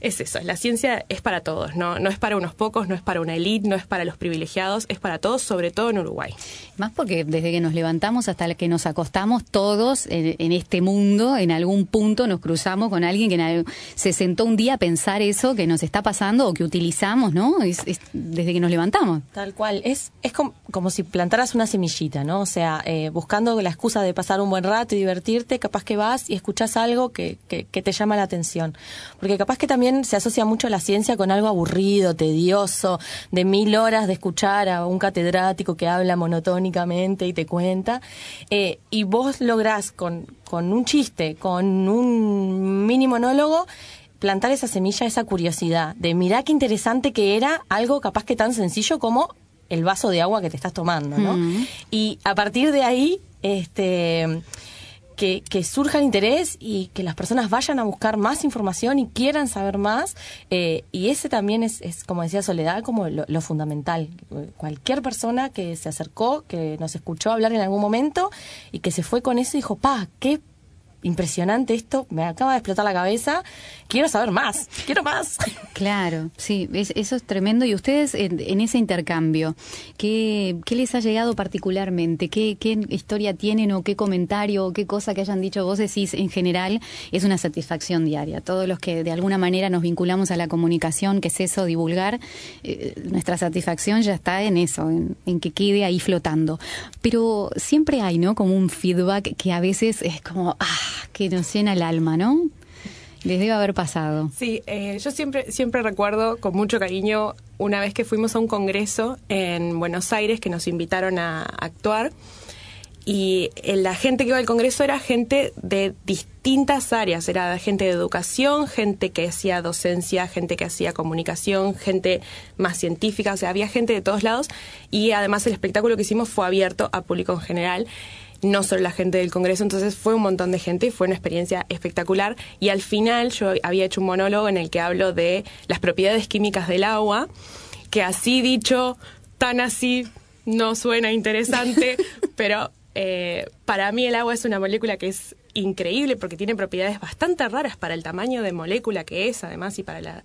es eso, la ciencia es para todos, ¿no? no es para unos pocos, no es para una élite, no es para los privilegiados, es para todos, sobre todo en Uruguay. Más porque desde que nos levantamos hasta que nos acostamos, todos en, este mundo, en algún punto nos cruzamos con alguien que se sentó un día a pensar eso que nos está pasando o que utilizamos, ¿no? Es, desde que nos levantamos. Tal cual, es, es como, si plantaras una semillita, ¿no? O sea, eh, buscando la excusa de pasar un buen rato y divertirte, capaz que vas y escuchas algo que, que, que te llama la atención. Porque capaz que también se asocia mucho la ciencia con algo aburrido, tedioso, de mil horas de escuchar a un catedrático que habla monotónicamente y te cuenta. Eh, y vos lográs con, con un chiste, con un mini monólogo, plantar esa semilla, esa curiosidad de mirá qué interesante que era algo capaz que tan sencillo como el vaso de agua que te estás tomando, ¿no? Mm. Y a partir de ahí, este que, surja el interés y que las personas vayan a buscar más información y quieran saber más. Eh, y ese también es, es, como decía Soledad, como lo, fundamental. Cualquier persona que se acercó, que nos escuchó hablar en algún momento y que se fue con eso dijo, pa, qué impresionante esto, me acaba de explotar la cabeza, quiero saber más, quiero más. Claro, sí, eso es tremendo. Y ustedes en, ese intercambio, ¿qué, ¿qué, les ha llegado particularmente? ¿Qué, ¿Qué, historia tienen o qué comentario o qué cosa que hayan dicho vos decís en general es una satisfacción diaria? Todos los que de alguna manera nos vinculamos a la comunicación, que es eso, divulgar, eh, nuestra satisfacción ya está en eso, en, en que quede ahí flotando. Pero siempre hay, ¿no? Como un feedback que a veces es como, ah, que nos llena el alma, ¿no? Les debe haber pasado. Sí, eh, yo siempre, siempre recuerdo con mucho cariño una vez que fuimos a un congreso en Buenos Aires que nos invitaron a actuar y eh, la gente que iba al congreso era gente de distintas áreas, era gente de educación, gente que hacía docencia, gente que hacía comunicación, gente más científica, o sea, había gente de todos lados y además el espectáculo que hicimos fue abierto a público en general no solo la gente del Congreso, entonces fue un montón de gente y fue una experiencia espectacular. Y al final yo había hecho un monólogo en el que hablo de las propiedades químicas del agua, que así dicho, tan así, no suena interesante, (laughs) pero eh, para mí el agua es una molécula que es increíble porque tiene propiedades bastante raras para el tamaño de molécula que es, además, y para la,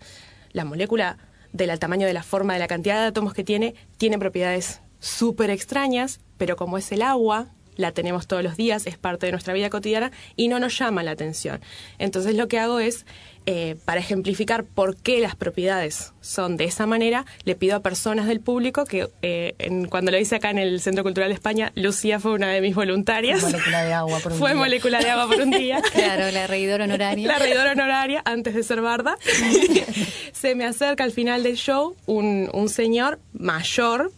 la molécula del tamaño de la forma, de la cantidad de átomos que tiene, tiene propiedades súper extrañas, pero como es el agua, la tenemos todos los días, es parte de nuestra vida cotidiana y no nos llama la atención. Entonces lo que hago es, eh, para ejemplificar por qué las propiedades son de esa manera, le pido a personas del público que eh, cuando lo hice acá en el Centro Cultural de España, Lucía fue una de mis voluntarias. Fue molécula de agua por un fue día. molécula de agua por un día. (laughs) claro, la reidora honoraria. La reidora honoraria, antes de ser barda. (laughs) Se me acerca al final del show un, un señor mayor,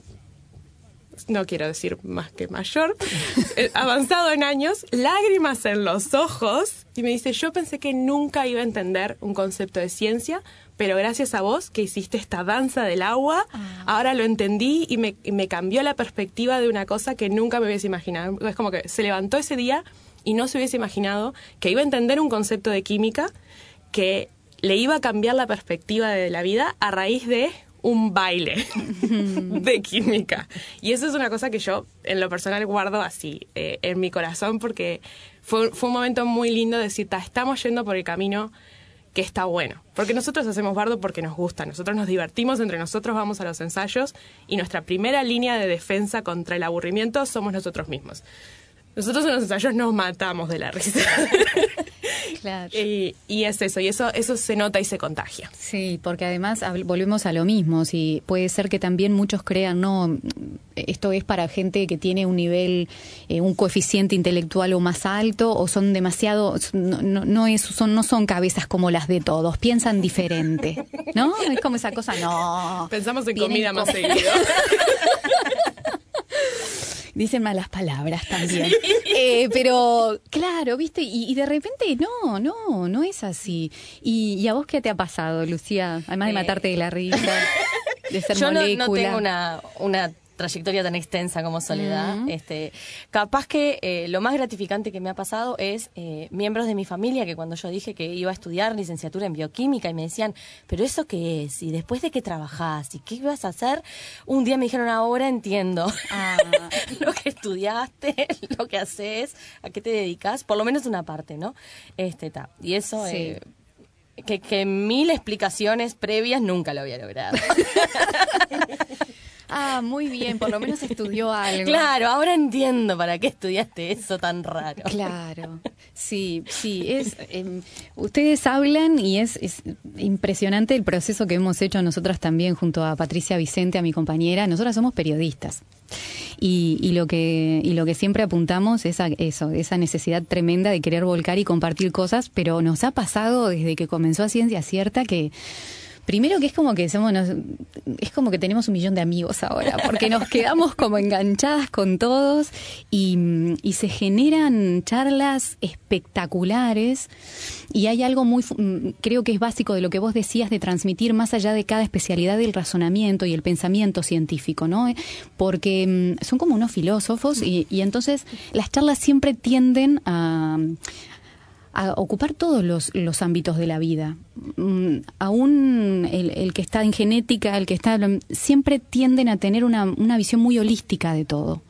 no quiero decir más que mayor, (laughs) eh, avanzado en años, lágrimas en los ojos, y me dice, yo pensé que nunca iba a entender un concepto de ciencia, pero gracias a vos que hiciste esta danza del agua, ah. ahora lo entendí y me, me cambió la perspectiva de una cosa que nunca me hubiese imaginado. Es como que se levantó ese día y no se hubiese imaginado que iba a entender un concepto de química que le iba a cambiar la perspectiva de la vida a raíz de un baile de química. Y eso es una cosa que yo en lo personal guardo así eh, en mi corazón porque fue, fue un momento muy lindo de decir, estamos yendo por el camino que está bueno. Porque nosotros hacemos bardo porque nos gusta, nosotros nos divertimos entre nosotros, vamos a los ensayos y nuestra primera línea de defensa contra el aburrimiento somos nosotros mismos. Nosotros en los ensayos nos matamos de la risa. (laughs) Claro. Y, y es eso, y eso, eso se nota y se contagia. Sí, porque además volvemos a lo mismo. Si puede ser que también muchos crean, no, esto es para gente que tiene un nivel, eh, un coeficiente intelectual o más alto, o son demasiado, no, no, no es, son, no son cabezas como las de todos, piensan diferente, ¿no? Es como esa cosa, no. Pensamos en comida más seguido. (laughs) Dicen malas palabras también. (laughs) Eh, pero, claro, ¿viste? Y, y de repente, no, no, no es así. ¿Y, y a vos qué te ha pasado, Lucía? Además de Eh, matarte de la risa, de (laughs) ser Yo no, tengo una, una trayectoria tan extensa como Soledad. Este, capaz que eh, lo más gratificante que me ha pasado es eh, miembros de mi familia que cuando yo dije que iba a estudiar licenciatura en bioquímica y me decían, pero eso qué es y después de qué trabajás y qué ibas a hacer, un día me dijeron, ahora entiendo Ah, (laughs) lo que estudiaste, lo que haces, a qué te dedicas, por lo menos una parte, ¿no? Este, ta. Y eso... Sí. eh, que, que mil explicaciones previas nunca lo había logrado. (laughs) ah, muy bien, por lo menos estudió algo. (laughs) Claro, ahora entiendo para qué estudiaste eso tan raro. Claro, sí, sí, es, em, ustedes hablan y es, es impresionante el proceso que hemos hecho nosotras también junto a Patricia Vicente, a mi compañera. Nosotras somos periodistas y, y lo que y lo que siempre apuntamos es a eso, esa necesidad tremenda de querer volcar y compartir cosas, pero nos ha pasado desde que comenzó a Ciencia Cierta que Primero que es como que somos, es como que tenemos un millón de amigos ahora, porque nos quedamos como enganchadas con todos y, se generan charlas espectaculares y hay algo muy, mm, creo que es básico de lo que vos decías de transmitir más allá de cada especialidad el razonamiento y el pensamiento científico, ¿no? Eh, Porque mm, son como unos filósofos y, y entonces las charlas siempre tienden a a ocupar todos los, los ámbitos de la vida. Mm, aún el, el que está en genética, el que está... siempre tienden a tener una, una visión muy holística de todo.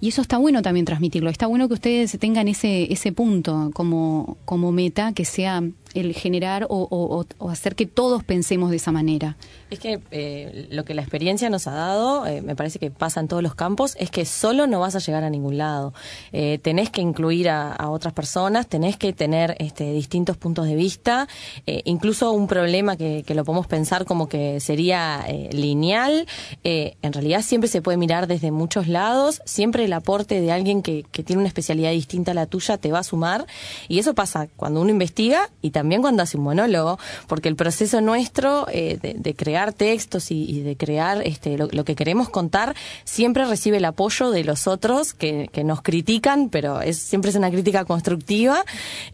Y eso está bueno también transmitirlo. Está bueno que ustedes tengan ese, ese punto como, como meta, que sea el generar o, hacer que todos pensemos de esa manera. Es que eh, lo que la experiencia nos ha dado, eh, me parece que pasa en todos los campos, es que solo no vas a llegar a ningún lado. Eh, tenés que incluir a, a otras personas, tenés que tener este, distintos puntos de vista, incluso un problema que, lo podemos pensar como que sería lineal, en realidad siempre se puede mirar desde muchos lados, siempre el aporte de alguien que, que tiene una especialidad distinta a la tuya te va a sumar, y eso pasa cuando uno investiga y también cuando hace un monólogo, porque el proceso nuestro eh, de, de crear textos y, y de crear este, lo, lo que queremos contar siempre recibe el apoyo de los otros que, que nos critican, pero es siempre es una crítica constructiva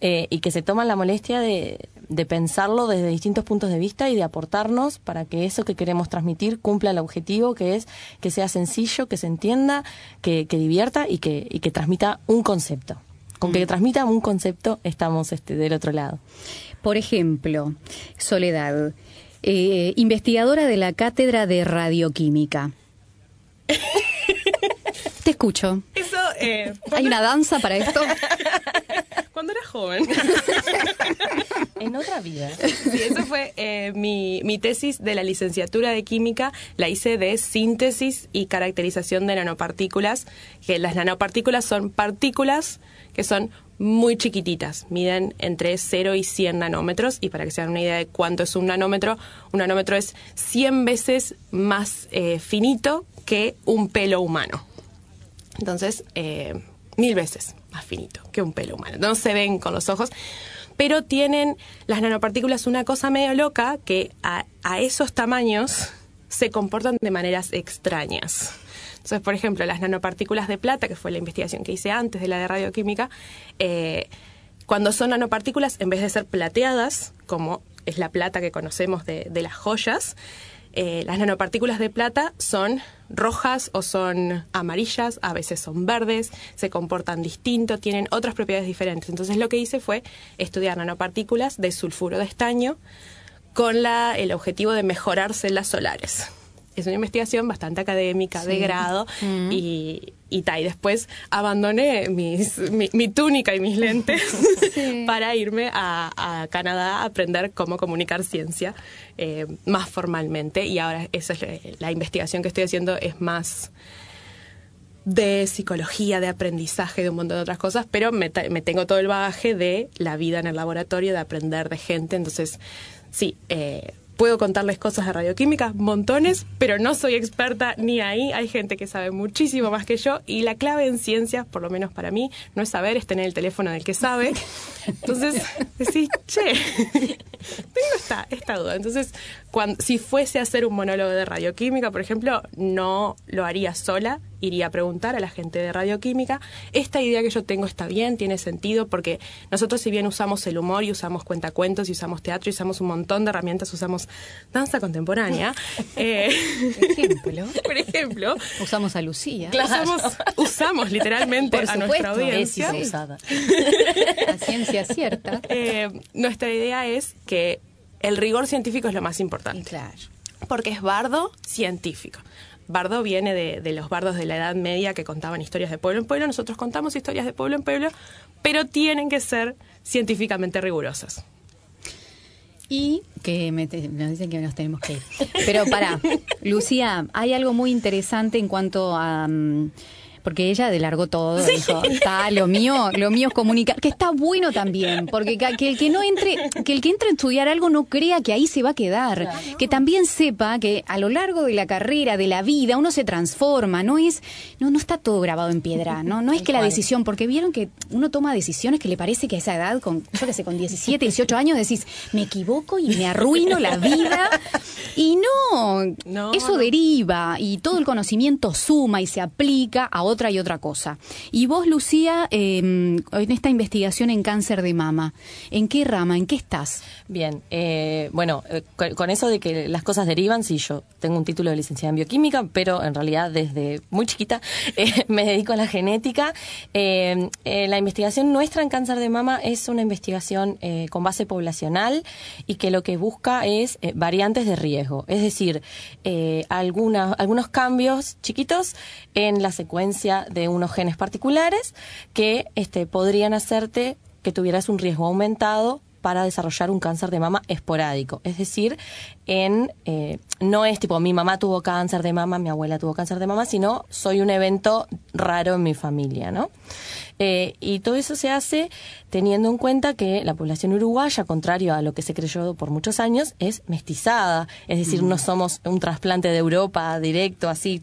eh, y que se toman la molestia de, de pensarlo desde distintos puntos de vista y de aportarnos para que eso que queremos transmitir cumpla el objetivo que es que sea sencillo, que se entienda, que, que divierta y que, y que transmita un concepto. Con que transmita un concepto estamos este, del otro lado. Por ejemplo, Soledad, eh, investigadora de la Cátedra de Radioquímica. (laughs) Te escucho. Eso, eh, (laughs) ¿Hay una danza para esto? (laughs) cuando era joven. (laughs) En otra vida. Sí, eso fue eh, mi, mi tesis de la licenciatura de química. La hice de síntesis y caracterización de nanopartículas. Que las nanopartículas son partículas que son muy chiquititas, miden entre 0 y 100 nanómetros. Y para que se hagan una idea de cuánto es un nanómetro, un nanómetro es 100 veces más eh, finito que un pelo humano. Entonces, eh, mil veces más finito que un pelo humano. No se ven con los ojos, pero tienen las nanopartículas una cosa medio loca que a, esos tamaños se comportan de maneras extrañas. Entonces, por ejemplo, las nanopartículas de plata, que fue la investigación que hice antes de la de radioquímica, eh, cuando son nanopartículas, en vez de ser plateadas, como es la plata que conocemos de las joyas, eh, las nanopartículas de plata son rojas o son amarillas, a veces son verdes, se comportan distinto, tienen otras propiedades diferentes. Entonces lo que hice fue estudiar nanopartículas de sulfuro de estaño con la, el objetivo de mejorar celdas solares. Es una investigación bastante académica, de grado, y, y, ta, y después abandoné mis, mi, mi túnica y mis lentes (laughs) (laughs) para irme a, a Canadá a aprender cómo comunicar ciencia eh, más formalmente. Y ahora esa es la, la investigación que estoy haciendo es más de psicología, de aprendizaje, de un montón de otras cosas, pero me, me tengo todo el bagaje de la vida en el laboratorio, de aprender de gente. Entonces, sí, eh, puedo contarles cosas de radioquímica, montones, pero no soy experta ni ahí. Hay gente que sabe muchísimo más que yo y la clave en ciencias, por lo menos para mí, no es saber, es tener el teléfono del que sabe. (laughs) Entonces, decís, che, (laughs) tengo esta, esta duda. Entonces, cuando, si fuese a hacer un monólogo de radioquímica, por ejemplo, no lo haría sola, iría a preguntar a la gente de radioquímica, esta idea que yo tengo está bien, tiene sentido, porque nosotros si bien usamos el humor y usamos cuentacuentos y usamos teatro y usamos un montón de herramientas, usamos danza contemporánea. (laughs) eh, por ejemplo. (laughs) por ejemplo. Usamos a Lucía. Usamos, usamos literalmente a nuestra audiencia. Es usada. (laughs) La ciencia cierta. Eh, nuestra idea es que el rigor científico es lo más importante. Claro. Porque es bardo científico. Bardo viene de, de, los bardos de la Edad Media que contaban historias de pueblo en pueblo. Nosotros contamos historias de pueblo en pueblo, pero tienen que ser científicamente rigurosas. Y que me, nos dicen que nos tenemos que ir. Pero para, (laughs) Lucía, hay algo muy interesante en cuanto a... Um, porque ella delargó todo, sí. dijo, está, lo mío, lo mío es comunicar, que está bueno también, porque que el que no entre, que el que entre a estudiar algo no crea que ahí se va a quedar, claro. que también sepa que a lo largo de la carrera, de la vida, uno se transforma, no es, no, no está todo grabado en piedra, no, no es que la decisión, porque vieron que uno toma decisiones que le parece que a esa edad, con, yo que sé, con 17, 18 años, decís, me equivoco y me arruino la vida, y no, no eso no. deriva, y todo el conocimiento suma y se aplica a otra y otra cosa. Y vos, Lucía, eh, en esta investigación en cáncer de mama, ¿en qué rama, en qué estás? Bien, eh, bueno, eh, con, eso de que las cosas derivan, sí, yo tengo un título de licenciada en bioquímica, pero en realidad desde muy chiquita (laughs) eh, me dedico a la genética. la investigación nuestra en cáncer de mama es una investigación con base poblacional y que lo que busca es variantes de riesgo, es decir, alguna, algunos cambios chiquitos en la secuencia de unos genes particulares que este, podrían hacerte que tuvieras un riesgo aumentado para desarrollar un cáncer de mama esporádico. Es decir, en eh, no es tipo mi mamá tuvo cáncer de mama, mi abuela tuvo cáncer de mama, sino soy un evento raro en mi familia, ¿no? Eh, y todo eso se hace teniendo en cuenta que la población uruguaya, contrario a lo que se creyó por muchos años, es mestizada. Es decir, mm. no somos un trasplante de Europa directo, así,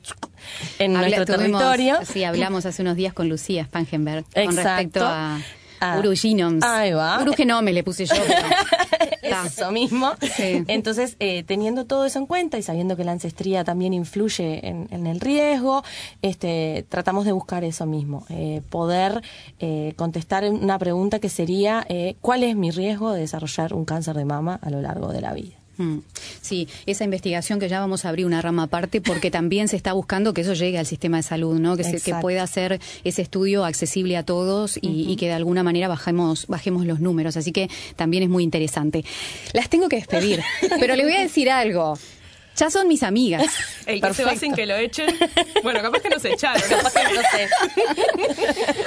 en Habla, nuestro tuvimos, territorio. Sí, hablamos hace unos días con Lucía Spangenberg con respecto a... Ah, Uruginoms. Ahí va. Le puse yo. (laughs) eso mismo. Sí. Entonces, eh, teniendo todo eso en cuenta y sabiendo que la ancestría también influye en, en el riesgo, este, tratamos de buscar eso mismo, eh, poder eh, contestar una pregunta que sería eh, ¿cuál es mi riesgo de desarrollar un cáncer de mama a lo largo de la vida? Mm. Sí, esa investigación que ya vamos a abrir una rama aparte porque también se está buscando que eso llegue al sistema de salud, ¿no? Que, se, que pueda hacer ese estudio accesible a todos y, uh -huh. y, que de alguna manera bajemos, bajemos los números. Así que también es muy interesante. Las tengo que despedir, (laughs) pero le voy a decir algo. Ya son mis amigas. (laughs) El que se va sin que lo echen. Bueno, capaz que nos echaron. capaz que no sé.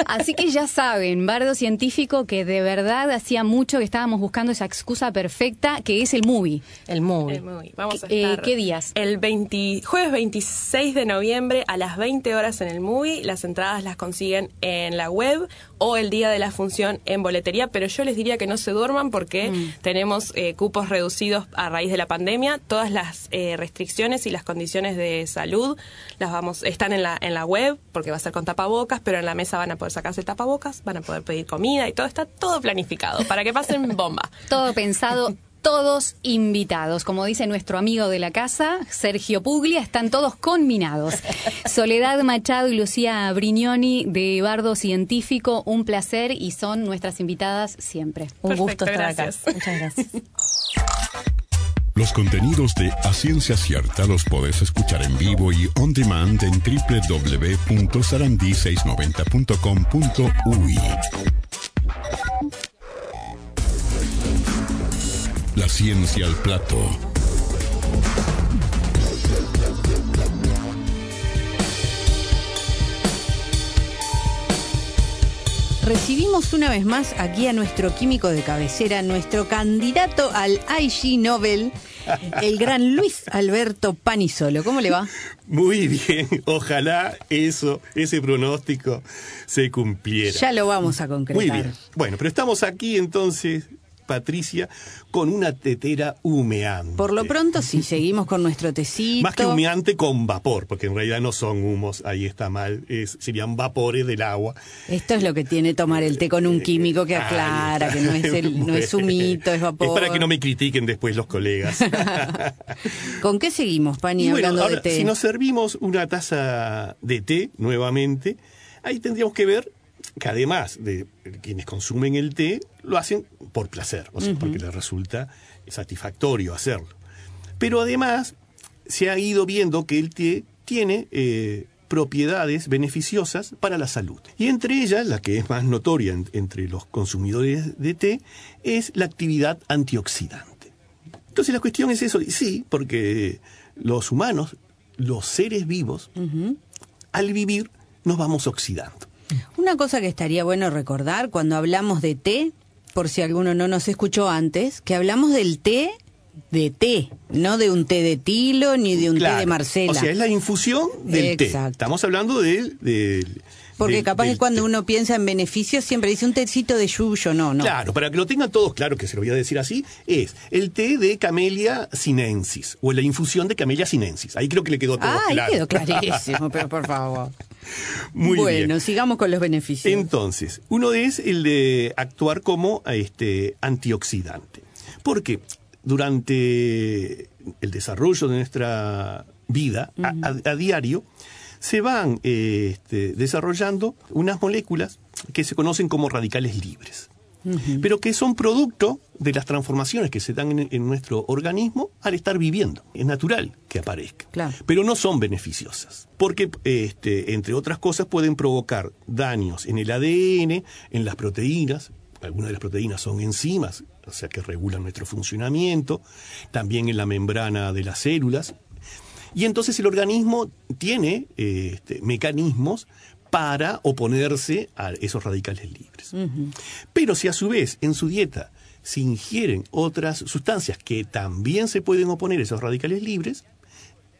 Así que ya saben, Bardo Científico, que de verdad hacía mucho que estábamos buscando esa excusa perfecta, que es el movie. El movie. El movie. Vamos a Eh, estar ¿Qué días? el 20, jueves 26 de noviembre a las 20 horas en el movie. Las entradas las consiguen en la web o el día de la función en boletería, pero yo les diría que no se duerman porque Mm. tenemos eh, cupos reducidos a raíz de la pandemia. Todas las eh, restricciones y las condiciones de salud las vamos están en la en la web porque va a ser con tapabocas, pero en la mesa van a poder sacarse tapabocas, van a poder pedir comida y todo está todo planificado para que pasen bomba. Todo pensado. (laughs) Todos invitados, como dice nuestro amigo de la casa, Sergio Puglia, están todos conminados. (laughs) Soledad Machado y Lucía Brignoni de Bardo Científico, un placer y son nuestras invitadas siempre. Un gusto estar gracias. acá. Muchas gracias. (laughs) Los contenidos de A Ciencia Cierta los podés escuchar en vivo y on demand en www.sarandi690.com.uy. La ciencia al plato. Recibimos una vez más aquí a nuestro químico de cabecera, nuestro candidato al IG Nobel, el gran Luis Alberto Panisolo. ¿Cómo le va? Muy bien, ojalá eso, ese pronóstico se cumpliera. Ya lo vamos a concretar. Muy bien. Bueno, pero estamos aquí entonces Patricia, con una tetera humeante. Por lo pronto sí, (laughs) seguimos con nuestro tecito. Más que humeante con vapor, porque en realidad no son humos, ahí está mal, es, serían vapores del agua. Esto es lo que tiene tomar el té con un químico que aclara que no es, (laughs) el, no es humito, es vapor. Es para que no me critiquen después los colegas. (laughs) ¿Con qué seguimos, Pani, hablando de té? Si nos servimos una taza de té nuevamente, ahí tendríamos que ver que además de quienes consumen el té, lo hacen por placer, o sea, porque les resulta satisfactorio hacerlo. Pero además se ha ido viendo que el té tiene eh, propiedades beneficiosas para la salud. Y entre ellas, la que es más notoria entre los consumidores de té, es la actividad antioxidante. Entonces la cuestión es eso, sí, porque los humanos, los seres vivos, al vivir nos vamos oxidando. Una cosa que estaría bueno recordar cuando hablamos de té, por si alguno no nos escuchó antes, que hablamos del té de té, no de un té de tilo ni de un té de Marcela. O sea, es la infusión del té. Estamos hablando del... porque capaz que cuando uno piensa en beneficios siempre dice un tecito de yuyo, no, no. Claro, para que lo tengan todos claro, que se lo voy a decir así, es el té de Camellia sinensis o la infusión de Camellia sinensis. Ahí creo que le quedó todo ah, claro. ahí quedó (laughs) clarísimo, pero por favor. Muy bueno, sigamos con los beneficios. Entonces, uno es el de actuar como este antioxidante. Porque durante el desarrollo de nuestra vida a, diario se van este, desarrollando unas moléculas que se conocen como radicales libres pero que son producto de las transformaciones que se dan en, nuestro organismo al estar viviendo. Es natural que aparezca, pero no son beneficiosas, porque, este, entre otras cosas, pueden provocar daños en el ADN, en las proteínas, algunas de las proteínas son enzimas, o sea que regulan nuestro funcionamiento, también en la membrana de las células. Y entonces el organismo tiene este, mecanismos para oponerse a esos radicales libres. Pero si a su vez en su dieta se ingieren otras sustancias que también se pueden oponer a esos radicales libres,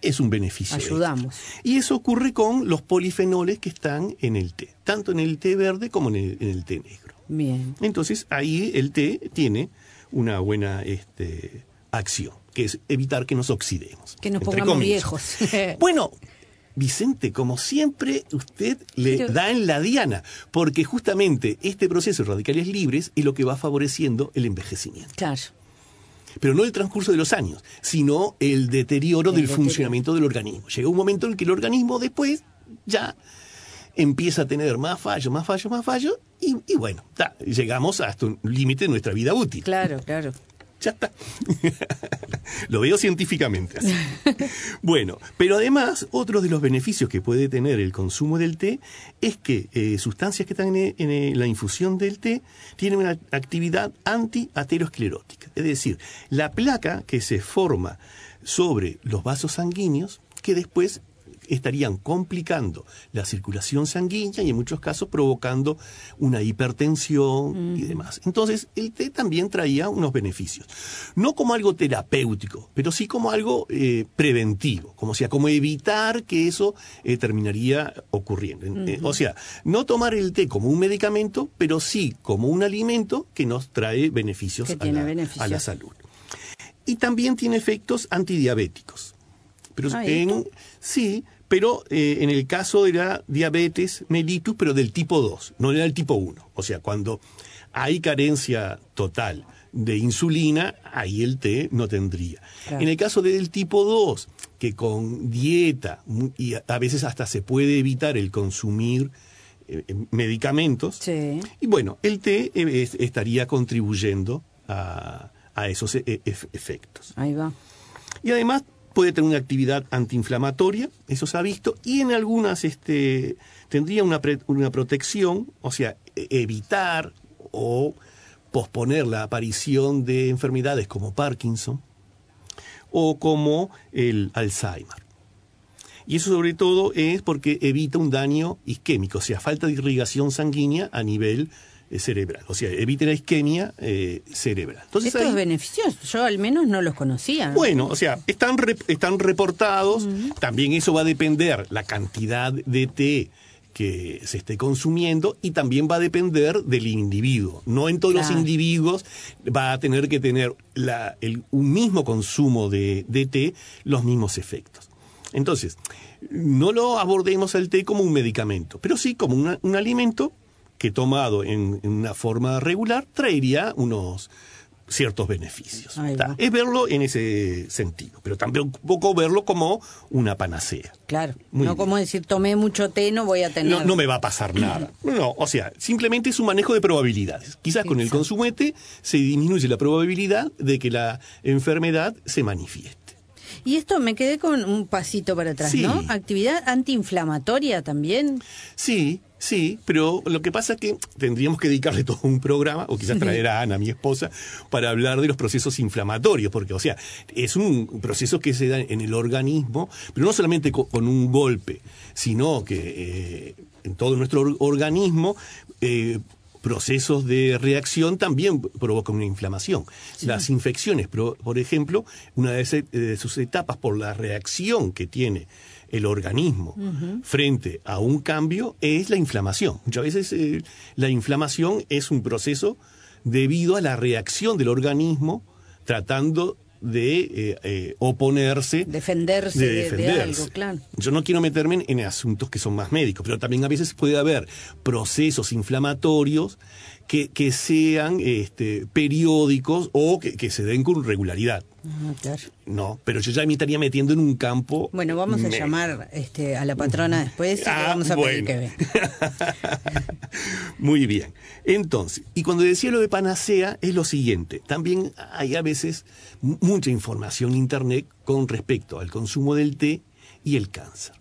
es un beneficio. Ayudamos. Y eso ocurre con los polifenoles que están en el té, tanto en el té verde como en el, té negro. Bien. Entonces ahí el té tiene una buena este, acción, que es evitar que nos oxidemos. Que nos pongamos viejos. (laughs) bueno, Vicente, como siempre, usted le da en la diana, porque justamente este proceso de radicales libres es lo que va favoreciendo el envejecimiento. Claro. Pero no el transcurso de los años, sino el deterioro del funcionamiento del organismo. Llega un momento en que el organismo después ya empieza a tener más fallos, más fallos, más fallos, y, bueno, llegamos hasta un límite de nuestra vida útil. Claro, claro ya está. (laughs) Lo veo científicamente así. (laughs) Bueno, pero además, otro de los beneficios que puede tener el consumo del té es que eh, sustancias que están en, la infusión del té tienen una actividad antiaterosclerótica. Es decir, la placa que se forma sobre los vasos sanguíneos que después estarían complicando la circulación sanguínea y en muchos casos provocando una hipertensión y demás. Entonces, el té también traía unos beneficios. No como algo terapéutico, pero sí como algo eh, preventivo, como sea, como evitar que eso eh, terminaría ocurriendo. Eh, o sea, no tomar el té como un medicamento, pero sí como un alimento que nos trae beneficios, a la, a la salud. Y también tiene efectos antidiabéticos. Pero ah, en, sí, pero eh, en el caso de la diabetes mellitus, pero del tipo 2, no era el tipo 1. O sea, cuando hay carencia total de insulina, ahí el té no tendría. En el caso del tipo 2, que con dieta y a veces hasta se puede evitar el consumir eh, eh, medicamentos, y bueno, el té estaría contribuyendo a, esos efectos. Ahí va. Y además puede tener una actividad antiinflamatoria, eso se ha visto, y en algunas este, tendría una, una protección, o sea, e-, evitar o posponer la aparición de enfermedades como Parkinson o como el Alzheimer. Y eso sobre todo es porque evita un daño isquémico, o sea, falta de irrigación sanguínea a nivel cerebral, o sea, evite la isquemia eh, cerebral. Entonces, Estos ahí- beneficios, yo al menos no los conocía. bueno, o sea, están, están reportados, también eso va a depender la cantidad de té que se esté consumiendo y también va a depender del individuo. No en todos los individuos va a tener que tener la- el- un mismo consumo de, de té los mismos efectos. Entonces, no lo abordemos al té como un medicamento, pero sí como una- un alimento que tomado en, en una forma regular traería unos ciertos beneficios. Es verlo en ese sentido, pero tampoco verlo como una panacea. Claro, Muy no bien. como decir tomé mucho té, no voy a tener. No, no me va a pasar nada. (clears throat) No, o sea, simplemente es un manejo de probabilidades. Quizás con el Exacto. consumo de té se disminuye la probabilidad de que la enfermedad se manifieste. Y esto me quedé con un pasito para atrás, Sí. ¿no? Actividad antiinflamatoria también. Sí, sí, pero lo que pasa es que tendríamos que dedicarle todo un programa, o quizás traer a Ana, mi esposa, para hablar de los procesos inflamatorios, porque, o sea, es un proceso que se da en el organismo, pero no solamente co- con, un golpe, sino que eh, en todo nuestro or- organismo. eh, procesos de reacción también provocan una inflamación. Las infecciones, por ejemplo, una de sus etapas por la reacción que tiene el organismo frente a un cambio es la inflamación. Muchas veces eh, la inflamación es un proceso debido a la reacción del organismo tratando de eh, eh, oponerse Defenderse de- de algo, claro. yo no quiero meterme en, en asuntos que son más médicos, pero también a veces puede haber procesos inflamatorios que, que sean este, periódicos o que, que se den con regularidad. Ah, claro. No, pero yo ya me estaría metiendo en un campo. Bueno, vamos a llamar este, a la patrona después y Ah, vamos a pedir bueno. que venga. (laughs) Muy bien. Entonces, y cuando decía lo de panacea, es lo siguiente. También hay a veces mu- mucha información en Internet con respecto al consumo del té y el cáncer.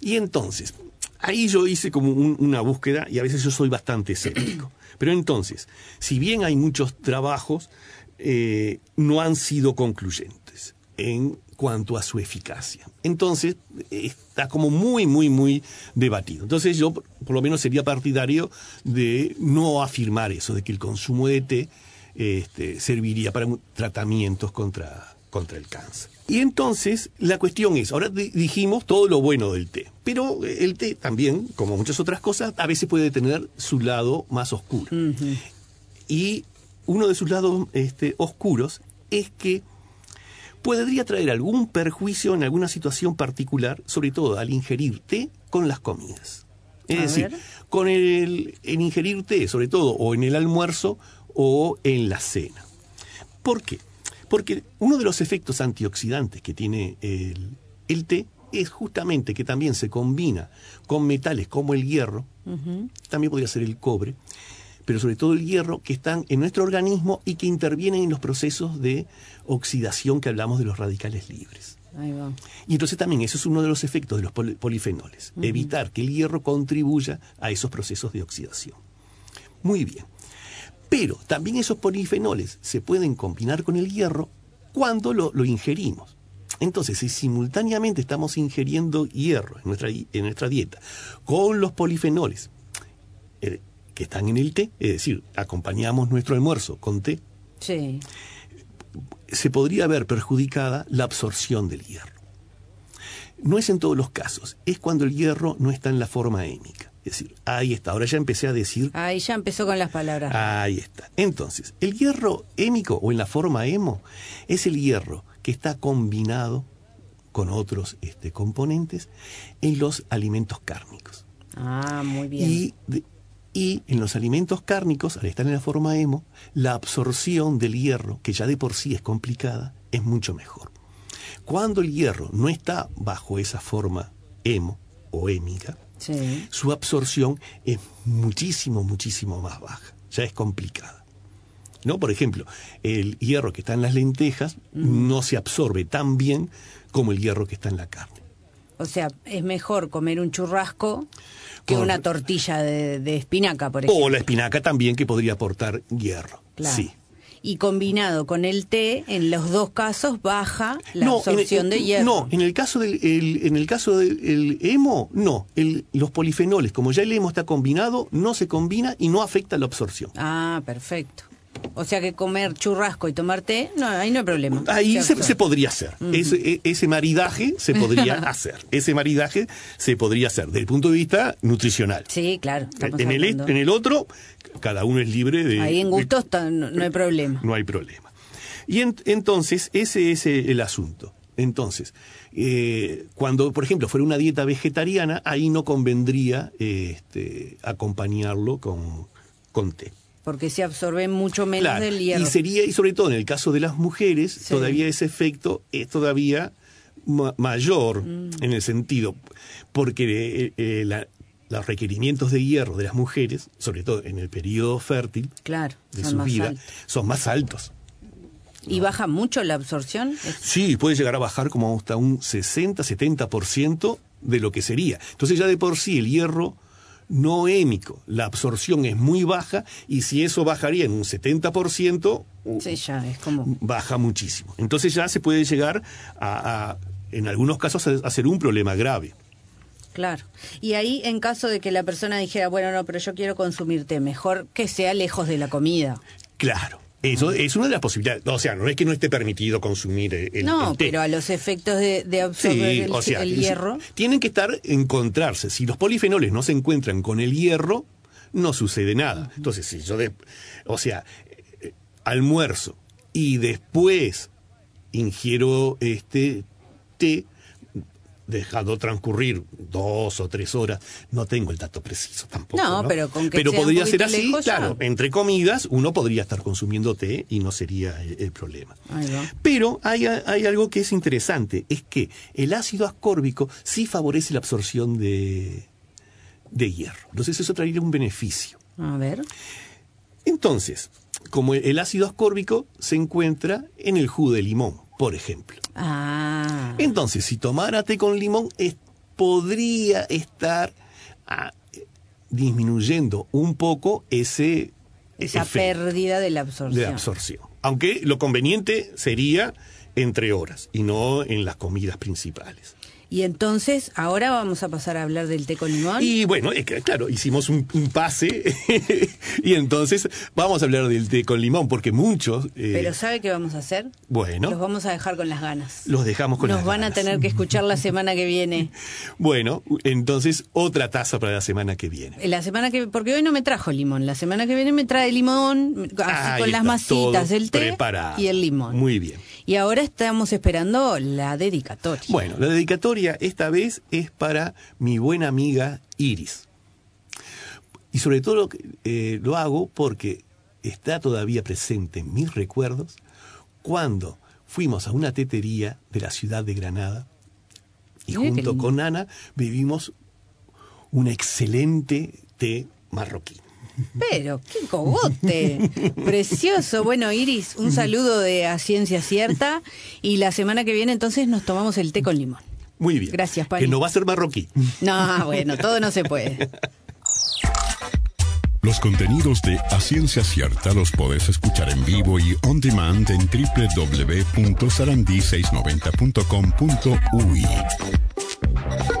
Y entonces, ahí yo hice como un- una búsqueda y a veces yo soy bastante escéptico. Pero entonces, si bien hay muchos trabajos, eh, no han sido concluyentes en cuanto a su eficacia. Entonces, está como muy, muy, muy debatido. Entonces yo, por lo menos, sería partidario de no afirmar eso, de que el consumo de té este, serviría para tratamientos contra, contra el cáncer. Y entonces, la cuestión es, ahora di- dijimos todo lo bueno del té, pero el té también, como muchas otras cosas, a veces puede tener su lado más oscuro. Y uno de sus lados este, oscuros es que podría traer algún perjuicio en alguna situación particular, sobre todo al ingerir té con las comidas. Es A decir, ver. con el, el ingerir té, sobre todo, o en el almuerzo o en la cena. ¿Por qué? Porque uno de los efectos antioxidantes que tiene el, el té es justamente que también se combina con metales como el hierro, también podría ser el cobre, pero sobre todo el hierro, que están en nuestro organismo y que intervienen en los procesos de oxidación que hablamos de los radicales libres. Ahí va. Y entonces también eso es uno de los efectos de los poli- polifenoles, evitar que el hierro contribuya a esos procesos de oxidación. Muy bien. Pero también esos polifenoles se pueden combinar con el hierro cuando lo, lo ingerimos. Entonces, si simultáneamente estamos ingiriendo hierro en nuestra, en nuestra dieta con los polifenoles eh, que están en el té, es decir, acompañamos nuestro almuerzo con té, Sí. se podría ver perjudicada la absorción del hierro. No es en todos los casos, es cuando el hierro no está en la forma hémica. Es decir, ahí está, ahora ya empecé a decir, Ahí ya empezó con las palabras. ahí está. Entonces, el hierro hémico o en la forma hemo es el hierro que está combinado con otros este, componentes en los alimentos cárnicos. Ah, muy bien. Y, de- y en los alimentos cárnicos, al estar en la forma hemo, la absorción del hierro, que ya de por sí es complicada, es mucho mejor. Cuando el hierro no está bajo esa forma hemo o hémica, Sí. su absorción es muchísimo, muchísimo más baja. Ya es complicada. ¿No? Por ejemplo, el hierro que está en las lentejas no se absorbe tan bien como el hierro que está en la carne. O sea, es mejor comer un churrasco que una tortilla de, de espinaca, por ejemplo. O la espinaca también que podría aportar hierro. Claro. Sí. Y combinado con el té, en los dos casos baja la No, absorción de hierro. No, en el caso del el- en el caso del el hemo, no. El- los polifenoles, como ya el hemo está combinado, no se combina y no afecta la absorción. Ah, perfecto. O sea que comer churrasco y tomar té, no, ahí no hay problema. Ahí se, podría hacer. ese, e- ese maridaje se podría (laughs) hacer. Ese maridaje se podría hacer desde el punto de vista nutricional. Sí, claro. En el, hablando. en el otro, cada uno es libre de... Ahí en gustos no, no hay problema. no hay problema. Y en- entonces, ese es el asunto. Entonces, eh, cuando, por ejemplo, fuera una dieta vegetariana, ahí no convendría eh, este, acompañarlo con, con té. Porque se absorbe mucho menos Claro, del hierro. Y sería, y sobre todo en el caso de las mujeres, Sí. todavía ese efecto es todavía ma- mayor Mm. en el sentido, porque eh, eh, la- los requerimientos de hierro de las mujeres, sobre todo en el periodo fértil Claro, de su vida, altos. son más altos. ¿Y baja mucho la absorción? Sí, puede llegar a bajar como hasta un 60-70% de lo que sería. Entonces ya de por sí el hierro no hémico, la absorción es muy baja y si eso bajaría en un 70%, uh, Sí, ya, es como... baja muchísimo. Entonces ya se puede llegar a, a, en algunos casos, a, a ser un problema grave. Claro. Y ahí, en caso de que la persona dijera, bueno, no, pero yo quiero consumir té, mejor que sea lejos de la comida. Claro. Eso es una de las posibilidades. O sea, no es que no esté permitido consumir el, no, el té. pero a los efectos de, de absorber Sí, el, o sea, el es- hierro. tienen que estar encontrarse. Si los polifenoles no se encuentran con el hierro, no sucede nada. Entonces, si yo, de- o sea, eh, almuerzo y después ingiero este té, dejado transcurrir dos o tres horas, no tengo el dato preciso tampoco. No, No, pero con que Pero sea un podría ser así, lejos, claro. Entre comidas, uno podría estar consumiendo té y no sería el- el problema. Ahí va. Pero hay, hay algo que es interesante, es que el ácido ascórbico sí favorece la absorción de, de hierro. Entonces eso traería un beneficio. A ver. Entonces, como el ácido ascórbico se encuentra en el jugo de limón, por ejemplo. Ah. Entonces, si tomara té con limón, es- podría estar ah, disminuyendo un poco ese Esa efecto pérdida de la absorción. de absorción. Aunque lo conveniente sería entre horas y no en las comidas principales. Y entonces, ahora vamos a pasar a hablar del té con limón. Y bueno, claro, hicimos un, un pase (laughs) y entonces vamos a hablar del té con limón porque muchos, eh, Pero ¿sabe qué vamos a hacer? bueno, Los vamos a dejar con las ganas. los dejamos con Nos las van a ganas. tener que escuchar la semana que viene. (laughs) Bueno, entonces otra taza para la semana que viene. La semana que porque hoy no me trajo limón, la semana que viene me trae limón, así Ahí con las masitas, el té preparado. y el limón. Muy bien. Y ahora estamos esperando la dedicatoria. Bueno, la dedicatoria esta vez es para mi buena amiga Iris. Y sobre todo lo, eh, lo hago porque está todavía presente en mis recuerdos cuando fuimos a una tetería de la ciudad de Granada y Mira junto con Ana bebimos un excelente té marroquí. Pero, qué cogote. Precioso. Bueno, Iris, un saludo de A Ciencia Cierta. Y la semana que viene entonces nos tomamos el té con limón. Muy bien. Gracias, Pani. Que no va a ser marroquí. No, bueno, todo no se puede. Los contenidos de A Ciencia Cierta los podés escuchar en vivo y on demand en www.sarandí690.com.uy.